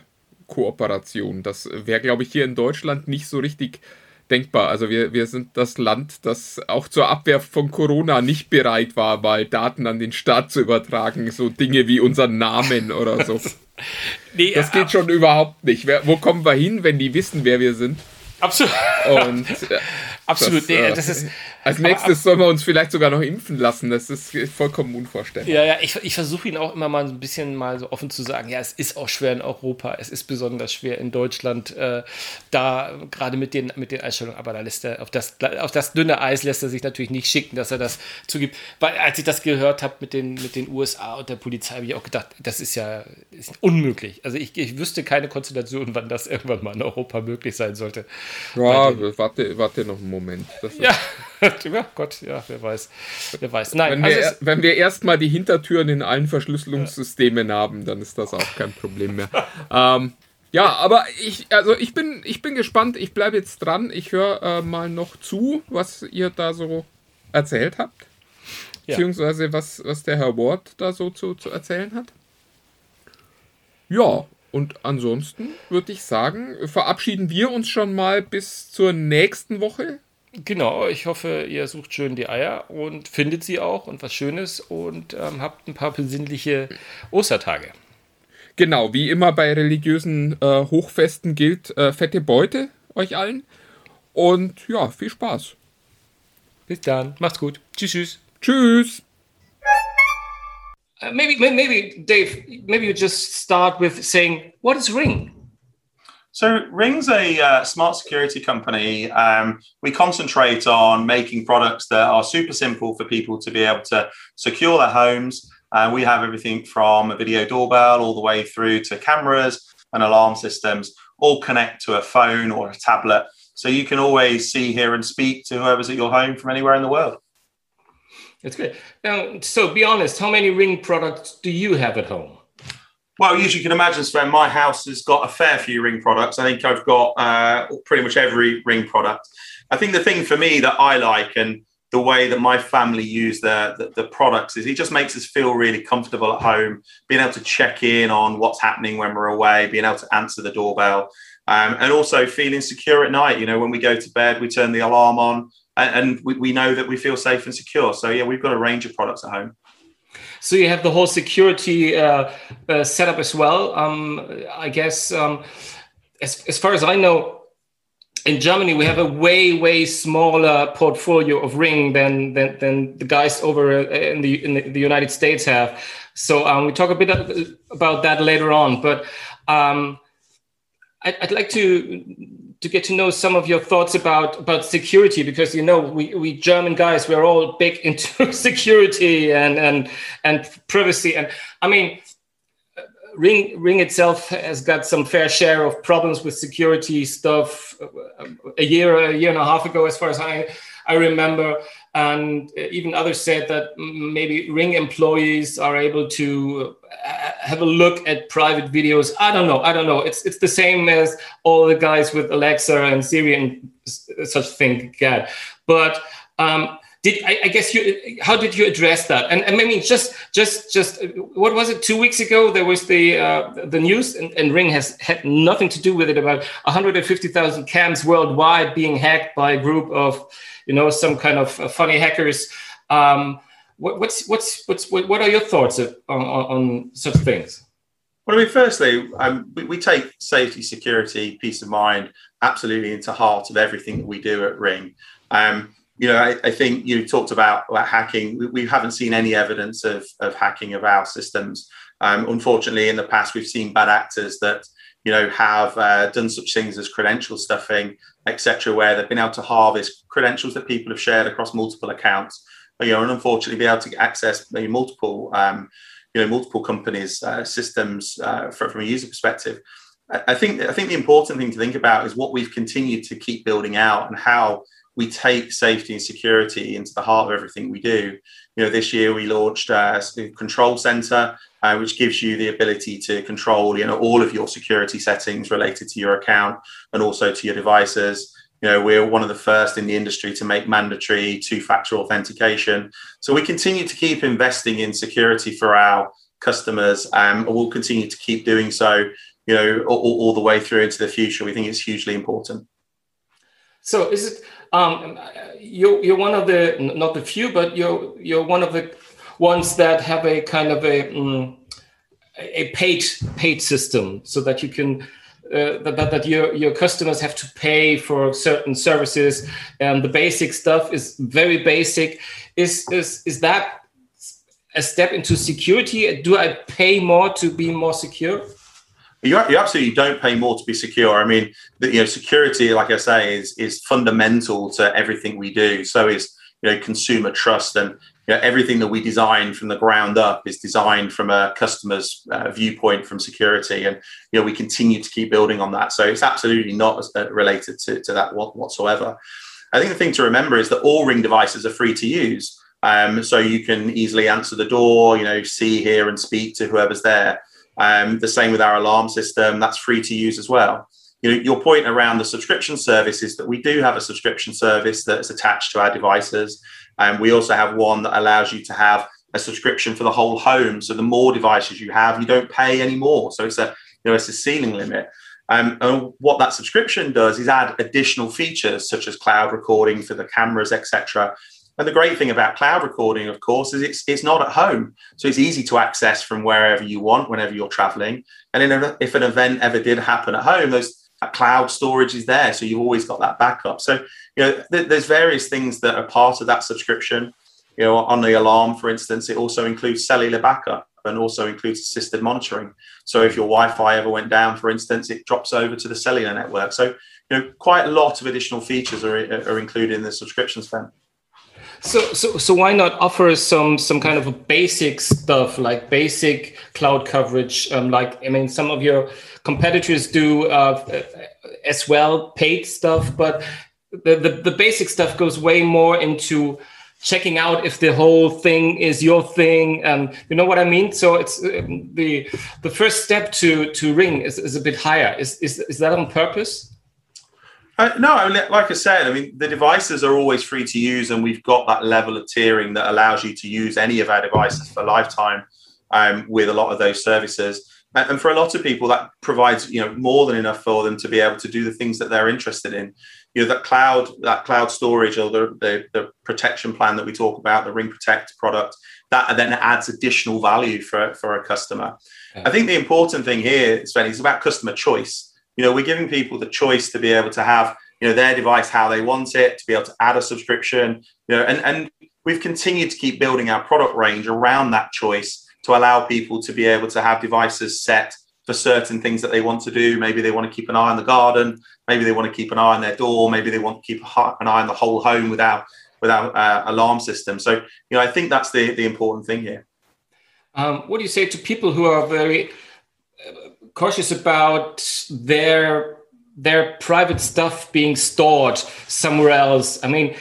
Kooperation. Das wäre, glaube ich, hier in Deutschland nicht so richtig denkbar. Also wir, wir sind das Land, das auch zur Abwehr von Corona nicht bereit war, mal Daten an den Staat zu übertragen. So Dinge wie unseren Namen oder so. nee, das geht schon überhaupt nicht. Wo kommen wir hin, wenn die wissen, wer wir sind? Absolut. Und äh, Absolut. das, nee, äh, das ist, als nächstes sollen wir uns vielleicht sogar noch impfen lassen. Das ist vollkommen unvorstellbar. Ja, ja, ich, ich versuche ihn auch immer mal so ein bisschen mal so offen zu sagen, ja, es ist auch schwer in Europa, es ist besonders schwer in Deutschland, äh, da gerade mit den, mit den Einstellungen, aber da lässt er, auf das, auf das dünne Eis lässt er sich natürlich nicht schicken, dass er das zugibt. Weil als ich das gehört habe mit den, mit den USA und der Polizei, habe ich auch gedacht, das ist ja ist unmöglich. Also ich, ich wüsste keine Konstellation, wann das irgendwann mal in Europa möglich sein sollte. Ja, warte, warte noch einen Moment. Ist- Ja, ja Gott, ja, wer weiß. Wer weiß. Nein, Wenn also wir, wenn wir erstmal die Hintertüren in allen Verschlüsselungssystemen haben, dann ist das auch kein Problem mehr. ähm, ja, aber ich, also ich bin, ich bin gespannt. Ich bleibe jetzt dran. Ich höre äh, mal noch zu, was ihr da so erzählt habt. Ja. Beziehungsweise was, was der Herr Ward da so zu, zu erzählen hat. Ja, und ansonsten würde ich sagen, verabschieden wir uns schon mal bis zur nächsten Woche. Genau, ich hoffe, ihr sucht schön die Eier und findet sie auch und was Schönes und ähm, habt ein paar besinnliche Ostertage. Genau, wie immer bei religiösen äh, Hochfesten gilt äh, fette Beute euch allen. Und ja, viel Spaß. Bis dann, macht's gut. Tschüss, tschüss. Tschüss. Uh, maybe, may- maybe, Dave, maybe you just start with saying, what is Ring? So Ring's a uh, smart security company. Um, we concentrate on making products that are super simple for people to be able to secure their homes. Uh, we have everything from a video doorbell all the way through to cameras and alarm systems, all connect to a phone or a tablet. So you can always see, hear, and speak to whoever's at your home from anywhere in the world. That's good. Now, so be honest, how many Ring products do you have at home? Well, as you can imagine, Sven, my house has got a fair few ring products. I think I've got uh, pretty much every ring product. I think the thing for me that I like and the way that my family use the, the, the products is it just makes us feel really comfortable at home, being able to check in on what's happening when we're away, being able to answer the doorbell, um, and also feeling secure at night. You know, when we go to bed, we turn the alarm on and, and we, we know that we feel safe and secure. So, yeah, we've got a range of products at home. So you have the whole security uh, uh, setup as well. Um, I guess, um, as, as far as I know, in Germany we have a way way smaller portfolio of Ring than than, than the guys over in the in the, United States have. So um, we talk a bit about that later on, but. Um, I'd, I'd like to to get to know some of your thoughts about about security because you know we, we German guys we're all big into security and and and privacy. And I mean Ring Ring itself has got some fair share of problems with security stuff uh, a year a year and a half ago as far as I I remember and uh, even others said that maybe Ring employees are able to uh, uh, have a look at private videos. I don't know. I don't know. It's it's the same as all the guys with Alexa and Siri and such thing get. But um, did I, I, guess you? How did you address that? And, and I mean, just just just what was it? Two weeks ago, there was the uh, the news, and, and Ring has had nothing to do with it. About 150,000 cams worldwide being hacked by a group of, you know, some kind of funny hackers. Um, what, what's what's what's what, what are your thoughts on, on, on such things? Well, I mean, firstly, um, we, we, take safety, security, peace of mind absolutely into heart of everything that we do at Ring. Um, you know, I, I, think you talked about, about hacking. We, we, haven't seen any evidence of, of hacking of our systems. Um, unfortunately, in the past, we've seen bad actors that you know have uh, done such things as credential stuffing, etc., where they've been able to harvest credentials that people have shared across multiple accounts. You know, and unfortunately, be able to access maybe multiple, um, you know, multiple companies' uh, systems uh, from, from a user perspective. I, I think I think the important thing to think about is what we've continued to keep building out and how we take safety and security into the heart of everything we do. You know, this year we launched uh, a control center, uh, which gives you the ability to control, you know, all of your security settings related to your account and also to your devices. You know, we're one of the first in the industry to make mandatory two-factor authentication. So we continue to keep investing in security for our customers, um, and we'll continue to keep doing so. You know, all, all the way through into the future. We think it's hugely important. So, is it um, you're, you're one of the not the few, but you're you're one of the ones that have a kind of a um, a paid paid system, so that you can uh, that, that your your customers have to pay for certain services. And the basic stuff is very basic. Is is is that a step into security? Do i pay more to be more secure you, you absolutely don't pay more to be secure. I mean, the, you know, security, like I say, is is fundamental to everything we do. So is you know consumer trust. And you know, everything that we design from the ground up is designed from a customer's uh, viewpoint from security. And you know we continue to keep building on that. So it's absolutely not uh, related to, to that whatsoever. I think the thing to remember is that all ring devices are free to use. Um, so you can easily answer the door you know see hear and speak to whoever's there um, the same with our alarm system that's free to use as well you know, your point around the subscription service is that we do have a subscription service that's attached to our devices. And we also have one that allows you to have a subscription for the whole home. So the more devices you have, you don't pay anymore. So it's a you know it's a ceiling limit. Um, and what that subscription does is add additional features such as cloud recording for the cameras, etc. And the great thing about cloud recording, of course, is it's it's not at home, so it's easy to access from wherever you want, whenever you're traveling. And a, if an event ever did happen at home, those cloud storage is there, so you've always got that backup. So you know, th- there's various things that are part of that subscription. You know, on the alarm, for instance, it also includes cellular backup and also includes assisted monitoring. So if your Wi-Fi ever went down, for instance, it drops over to the cellular network. So you know, quite a lot of additional features are, are included in the subscription spend. So, so, so why not offer some some kind of basic stuff like basic cloud coverage? Um, like I mean, some of your competitors do uh, as well paid stuff, but the, the the basic stuff goes way more into checking out if the whole thing is your thing and you know what i mean so it's um, the the first step to to ring is, is a bit higher is, is is that on purpose uh, no, I mean, like I said, I mean, the devices are always free to use, and we've got that level of tiering that allows you to use any of our devices for lifetime um, with a lot of those services. And for a lot of people, that provides you know more than enough for them to be able to do the things that they're interested in. You know, that cloud, that cloud storage, or the, the, the protection plan that we talk about, the Ring Protect product, that then adds additional value for for a customer. I think the important thing here, Sven, is about customer choice you know, we're giving people the choice to be able to have, you know, their device how they want it, to be able to add a subscription, you know, and, and we've continued to keep building our product range around that choice to allow people to be able to have devices set for certain things that they want to do. Maybe they want to keep an eye on the garden. Maybe they want to keep an eye on their door. Maybe they want to keep an eye on the whole home without without uh, alarm system. So, you know, I think that's the the important thing here. Um, what do you say to people who are very cautious about their their private stuff being stored somewhere else. I mean,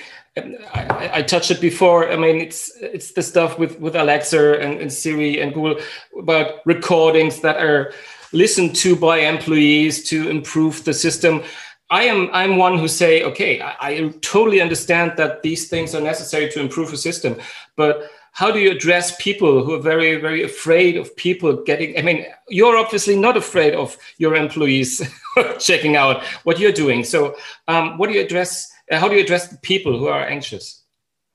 I, I, touched it before. I mean, it's it's the stuff with with Alexa and, and, Siri and Google about recordings that are listened to by employees to improve the system. I am I'm one who say, okay, I, I totally understand that these things are necessary to improve a system, but how do you address people who are very very afraid of people getting i mean you're obviously not afraid of your employees checking out what you're doing. So um, what do you address uh, how do you address people who are anxious?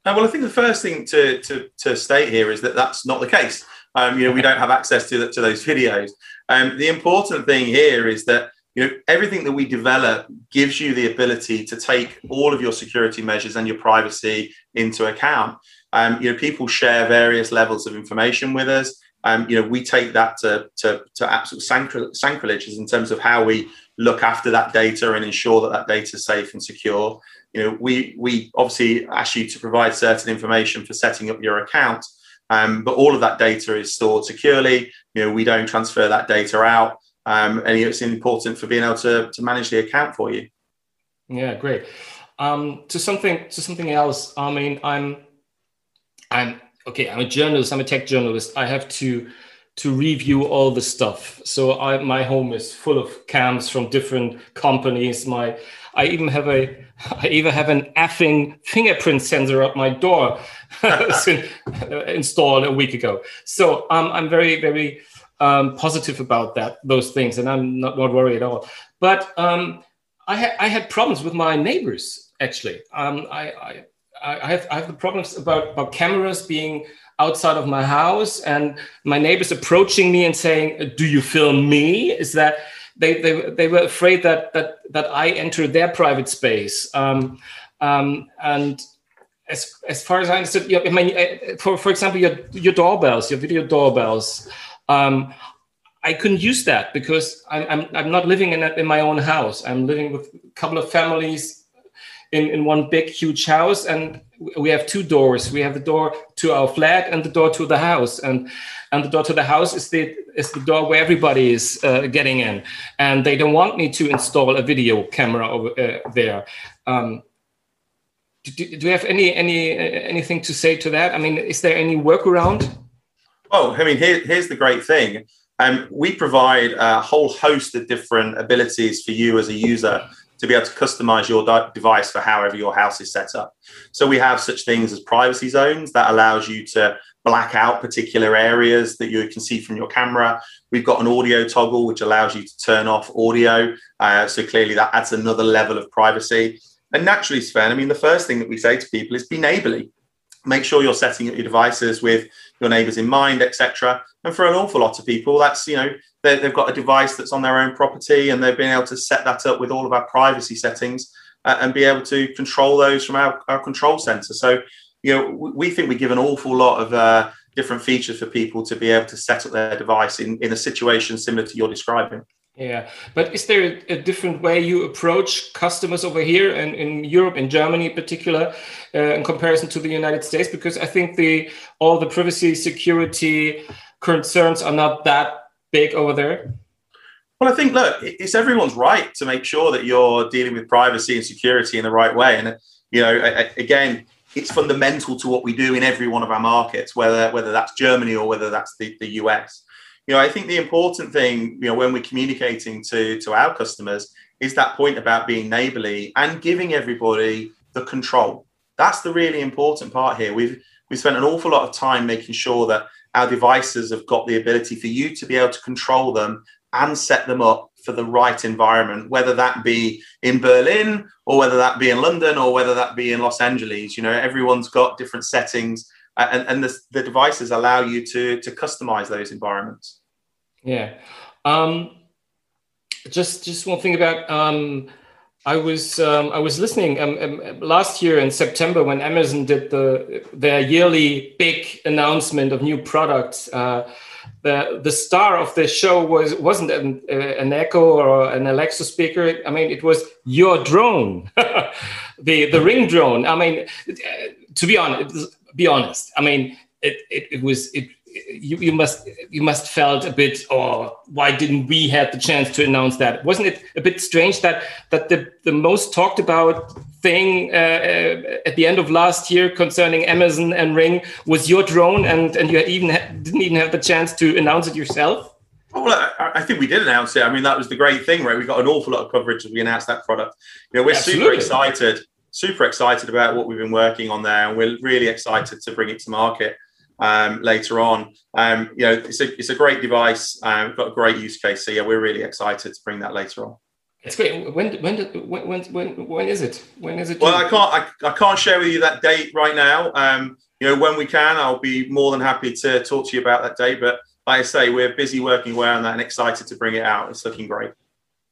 Uh, well i think the first thing to, to, to state here is that that's not the case. Um, you know we don't have access to, the, to those videos. Um, the important thing here is that you know everything that we develop gives you the ability to take all of your security measures and your privacy into account um, you know, people share various levels of information with us. Um, you know, we take that to, to, to absolute sacrileges in terms of how we look after that data and ensure that that data is safe and secure. You know, we we obviously ask you to provide certain information for setting up your account, um, but all of that data is stored securely. You know, we don't transfer that data out, um, and it's important for being able to, to manage the account for you. Yeah, great. Um, to something to something else. I mean, I'm I'm okay. I'm a journalist. I'm a tech journalist. I have to to review all the stuff. So I, my home is full of cams from different companies. My I even have a I even have an effing fingerprint sensor at my door installed a week ago. So um, I'm very very um, positive about that those things, and I'm not, not worried at all. But um, I had I had problems with my neighbors actually. Um, I, I I have I have the problems about about cameras being outside of my house and my neighbors approaching me and saying, "Do you film me?" Is that they, they they were afraid that that that I enter their private space. Um, um, and as as far as I understood, I mean, uh, for for example, your your doorbells, your video doorbells. Um, I couldn't use that because I'm, I'm, I'm not living in, a, in my own house. I'm living with a couple of families in, in one big, huge house, and we have two doors. We have the door to our flat and the door to the house, and and the door to the house is the is the door where everybody is uh, getting in, and they don't want me to install a video camera over uh, there. Um, do, do you have any any uh, anything to say to that? I mean, is there any workaround? Oh, I mean, here, here's the great thing. Um, we provide a whole host of different abilities for you as a user to be able to customize your device for however your house is set up. So we have such things as privacy zones that allows you to black out particular areas that you can see from your camera. We've got an audio toggle which allows you to turn off audio. Uh, so clearly that adds another level of privacy. And naturally, Sven, I mean, the first thing that we say to people is be neighborly. Make sure you're setting up your devices with your neighbors in mind, etc. And for an awful lot of people, that's you know they've got a device that's on their own property, and they've been able to set that up with all of our privacy settings uh, and be able to control those from our, our control center. So you know we think we give an awful lot of uh, different features for people to be able to set up their device in, in a situation similar to you're describing. Yeah, but is there a different way you approach customers over here and in Europe, in Germany in particular, uh, in comparison to the United States? Because I think the all the privacy security concerns are not that big over there. Well, I think look, it's everyone's right to make sure that you're dealing with privacy and security in the right way, and you know, again, it's fundamental to what we do in every one of our markets, whether whether that's Germany or whether that's the, the US you know, I think the important thing, you know, when we're communicating to to our customers is that point about being neighborly and giving everybody the control. That's the really important part here. We've we spent an awful lot of time making sure that our devices have got the ability for you to be able to control them and set them up for the right environment, whether that be in Berlin or whether that be in London or whether that be in Los Angeles. You know, everyone's got different settings and, and the, the devices allow you to, to customize those environments. Yeah. Um, just just one thing about um, I was um, I was listening um, um, last year in September when Amazon did the their yearly big announcement of new products. Uh, the the star of the show was wasn't an, an Echo or an Alexa speaker. I mean, it was your drone, the the Ring drone. I mean, to be honest, be honest. I mean, it, it, it was it you, you must you must felt a bit oh why didn't we have the chance to announce that wasn't it a bit strange that that the the most talked about thing uh, uh, at the end of last year concerning Amazon and Ring was your drone and and you even didn't even have the chance to announce it yourself Oh, well, I, think we did announce it. I mean, that was the great thing, right? We got an awful lot of coverage as we announced that product. You know, we're Absolutely. super excited, super excited about what we've been working on there, and we're really excited to bring it to market um, later on. Um, you know, it's a, it's a great device. Um, got a great use case. So yeah, we're really excited to bring that later on. It's great. When when when when when is it? When is it? Well, I can't I, I can't share with you that date right now. Um, you know, when we can, I'll be more than happy to talk to you about that date. But like I say, we're busy working away on that and excited to bring it out. It's looking great.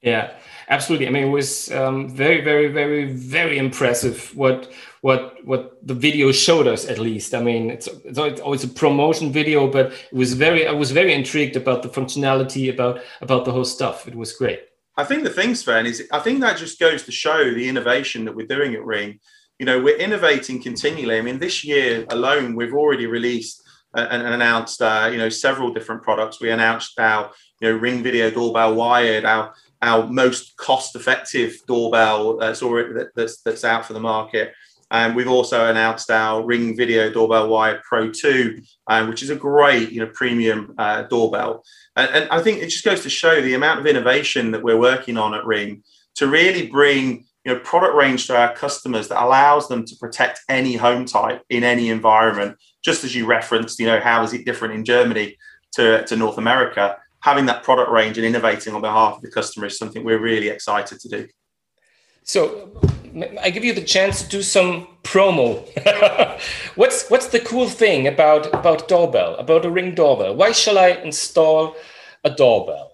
Yeah, absolutely. I mean, it was um, very, very, very, very impressive what what what the video showed us. At least, I mean, it's it's always a promotion video, but it was very. I was very intrigued about the functionality about about the whole stuff. It was great. I think the thing, Sven, is I think that just goes to show the innovation that we're doing at Ring. You know, we're innovating continually. I mean, this year alone, we've already released and, announced, uh, you know, several different products. We announced our, you know, Ring Video Doorbell Wired, our our most cost-effective doorbell that's already that's that's out for the market. And we've also announced our Ring Video Doorbell Wire Pro 2, um, which is a great, you know, premium uh, doorbell. And, and, I think it just goes to show the amount of innovation that we're working on at Ring to really bring, you know, product range to our customers that allows them to protect any home type in any environment. Just as you referenced, you know, how is it different in Germany to, to North America? Having that product range and innovating on behalf of the customer is something we're really excited to do. So I give you the chance to do some promo. what's what's the cool thing about about doorbell, about a ring doorbell? Why shall I install a doorbell?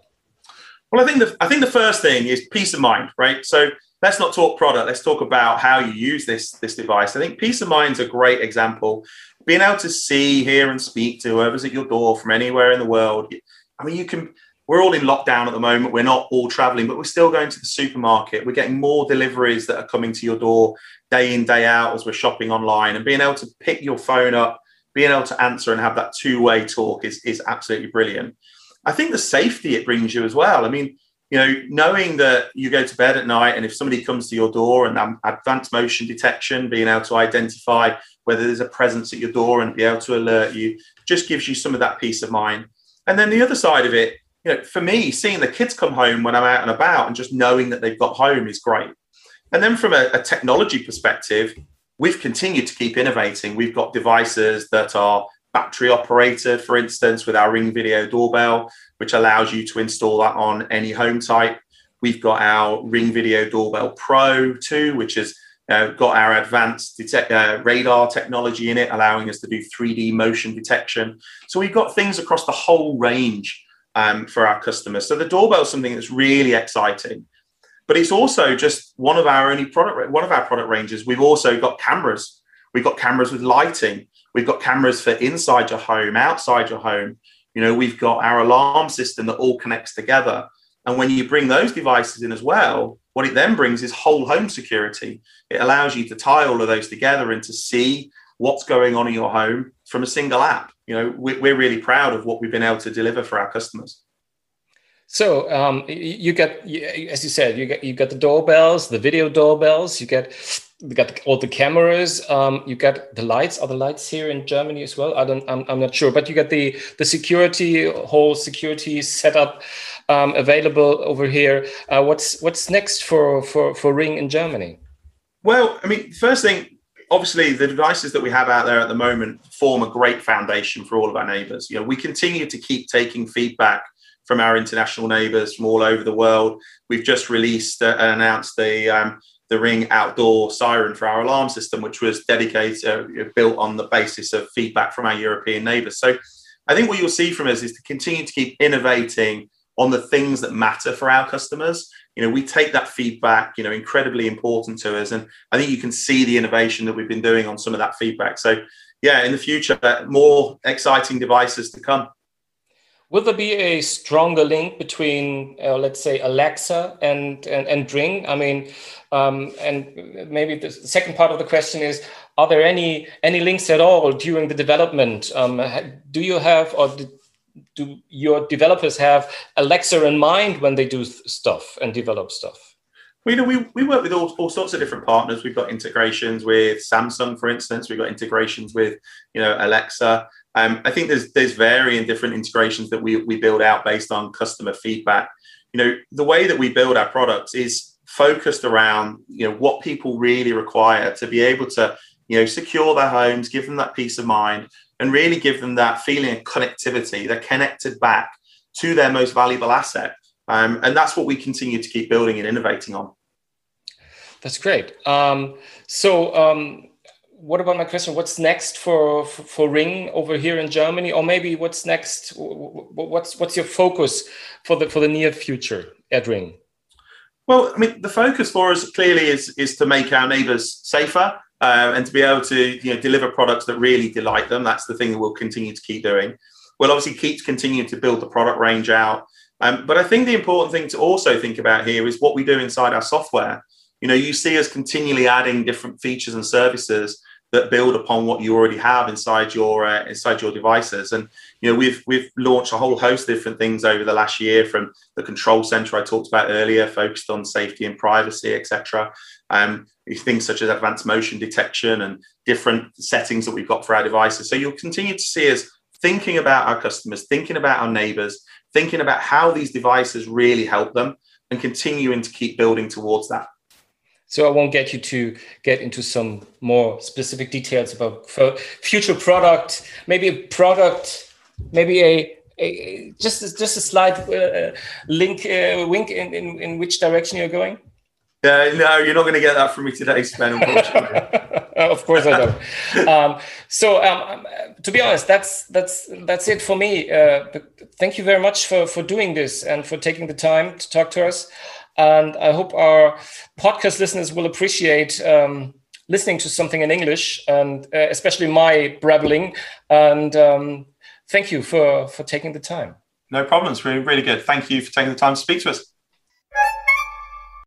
Well, I think the I think the first thing is peace of mind, right? So let's not talk product. Let's talk about how you use this this device. I think peace of mind is a great example. Being able to see, hear, and speak to whoever's at your door from anywhere in the world. I mean, you can. We're all in lockdown at the moment. We're not all traveling, but we're still going to the supermarket. We're getting more deliveries that are coming to your door day in, day out as we're shopping online. And being able to pick your phone up, being able to answer and have that two way talk is, is absolutely brilliant. I think the safety it brings you as well. I mean, you know, knowing that you go to bed at night and if somebody comes to your door and advanced motion detection, being able to identify whether there's a presence at your door and be able to alert you, just gives you some of that peace of mind. And then the other side of it, you know, for me, seeing the kids come home when I'm out and about and just knowing that they've got home is great. And then from a, a technology perspective, we've continued to keep innovating. We've got devices that are battery operated, for instance, with our Ring Video Doorbell which allows you to install that on any home type. We've got our Ring Video Doorbell Pro 2, which has uh, got our advanced detect, uh, radar technology in it, allowing us to do 3D motion detection. So we've got things across the whole range um, for our customers. So the doorbell is something that's really exciting. But it's also just one of our only product, one of our product ranges. We've also got cameras. We've got cameras with lighting. We've got cameras for inside your home, outside your home. You know, we've got our alarm system that all connects together. And when you bring those devices in as well, what it then brings is whole home security. It allows you to tie all of those together and to see what's going on in your home from a single app. You know, we're really proud of what we've been able to deliver for our customers. So um, you get, as you said, you get you got the doorbells, the video doorbells. You get you got all the cameras. Um, you got the lights. Are the lights here in Germany as well? I don't. I'm, I'm not sure. But you got the the security whole security setup um, available over here. Uh, what's what's next for for for Ring in Germany? Well, I mean, first thing, obviously the devices that we have out there at the moment form a great foundation for all of our neighbors you know we continue to keep taking feedback from our international neighbors from all over the world we've just released uh, and announced the um, the Ring outdoor siren for our alarm system, which was dedicated, uh, built on the basis of feedback from our European neighbours. So I think what you'll see from us is to continue to keep innovating on the things that matter for our customers. You know, we take that feedback, you know, incredibly important to us. And I think you can see the innovation that we've been doing on some of that feedback. So yeah, in the future, more exciting devices to come. Will there be a stronger link between, uh, let's say, Alexa and, and, and Ring? I mean, um, and maybe the second part of the question is: Are there any any links at all during the development? Um, do you have or do, your developers have Alexa in mind when they do stuff and develop stuff? You know, we, we work with all, all sorts of different partners. We've got integrations with Samsung, for instance. We've got integrations with, you know, Alexa. Um, I think there's there's varying different integrations that we, we build out based on customer feedback. You know, the way that we build our products is focused around you know what people really require to be able to you know secure their homes give them that peace of mind and really give them that feeling of connectivity they're connected back to their most valuable asset. Um, and that's what we continue to keep building and innovating on. That's great. Um, so um, what about my question what's next for, for, ring over here in germany or maybe what's next what's what's your focus for the for the near future at ring well, I mean, the focus for us clearly is is to make our neighbours safer uh, and to be able to you know deliver products that really delight them. That's the thing that we'll continue to keep doing. We'll obviously keep continuing to build the product range out. Um, but I think the important thing to also think about here is what we do inside our software. You know, you see us continually adding different features and services that build upon what you already have inside your uh, inside your devices. And you know, we've we've launched a whole host of different things over the last year, from the control center I talked about earlier, focused on safety and privacy, etc. Um, things such as advanced motion detection and different settings that we've got for our devices. So you'll continue to see us thinking about our customers, thinking about our neighbors, thinking about how these devices really help them, and continuing to keep building towards that. So I won't get you to get into some more specific details about future product, maybe a product, maybe a, a just just a slight uh, link uh, wink in, in, in which direction you're going. Uh, no, you're not going to get that from me today, Sven. Unfortunately, of course I don't. um, so um, um to be honest, that's that's that's it for me. Uh, thank you very much for for doing this and for taking the time to talk to us. And I hope our podcast listeners will appreciate um, listening to something in English and uh, especially my brabbling. And um, thank you for for taking the time. No problems. Really, really good. Thank you for taking the time to speak to us.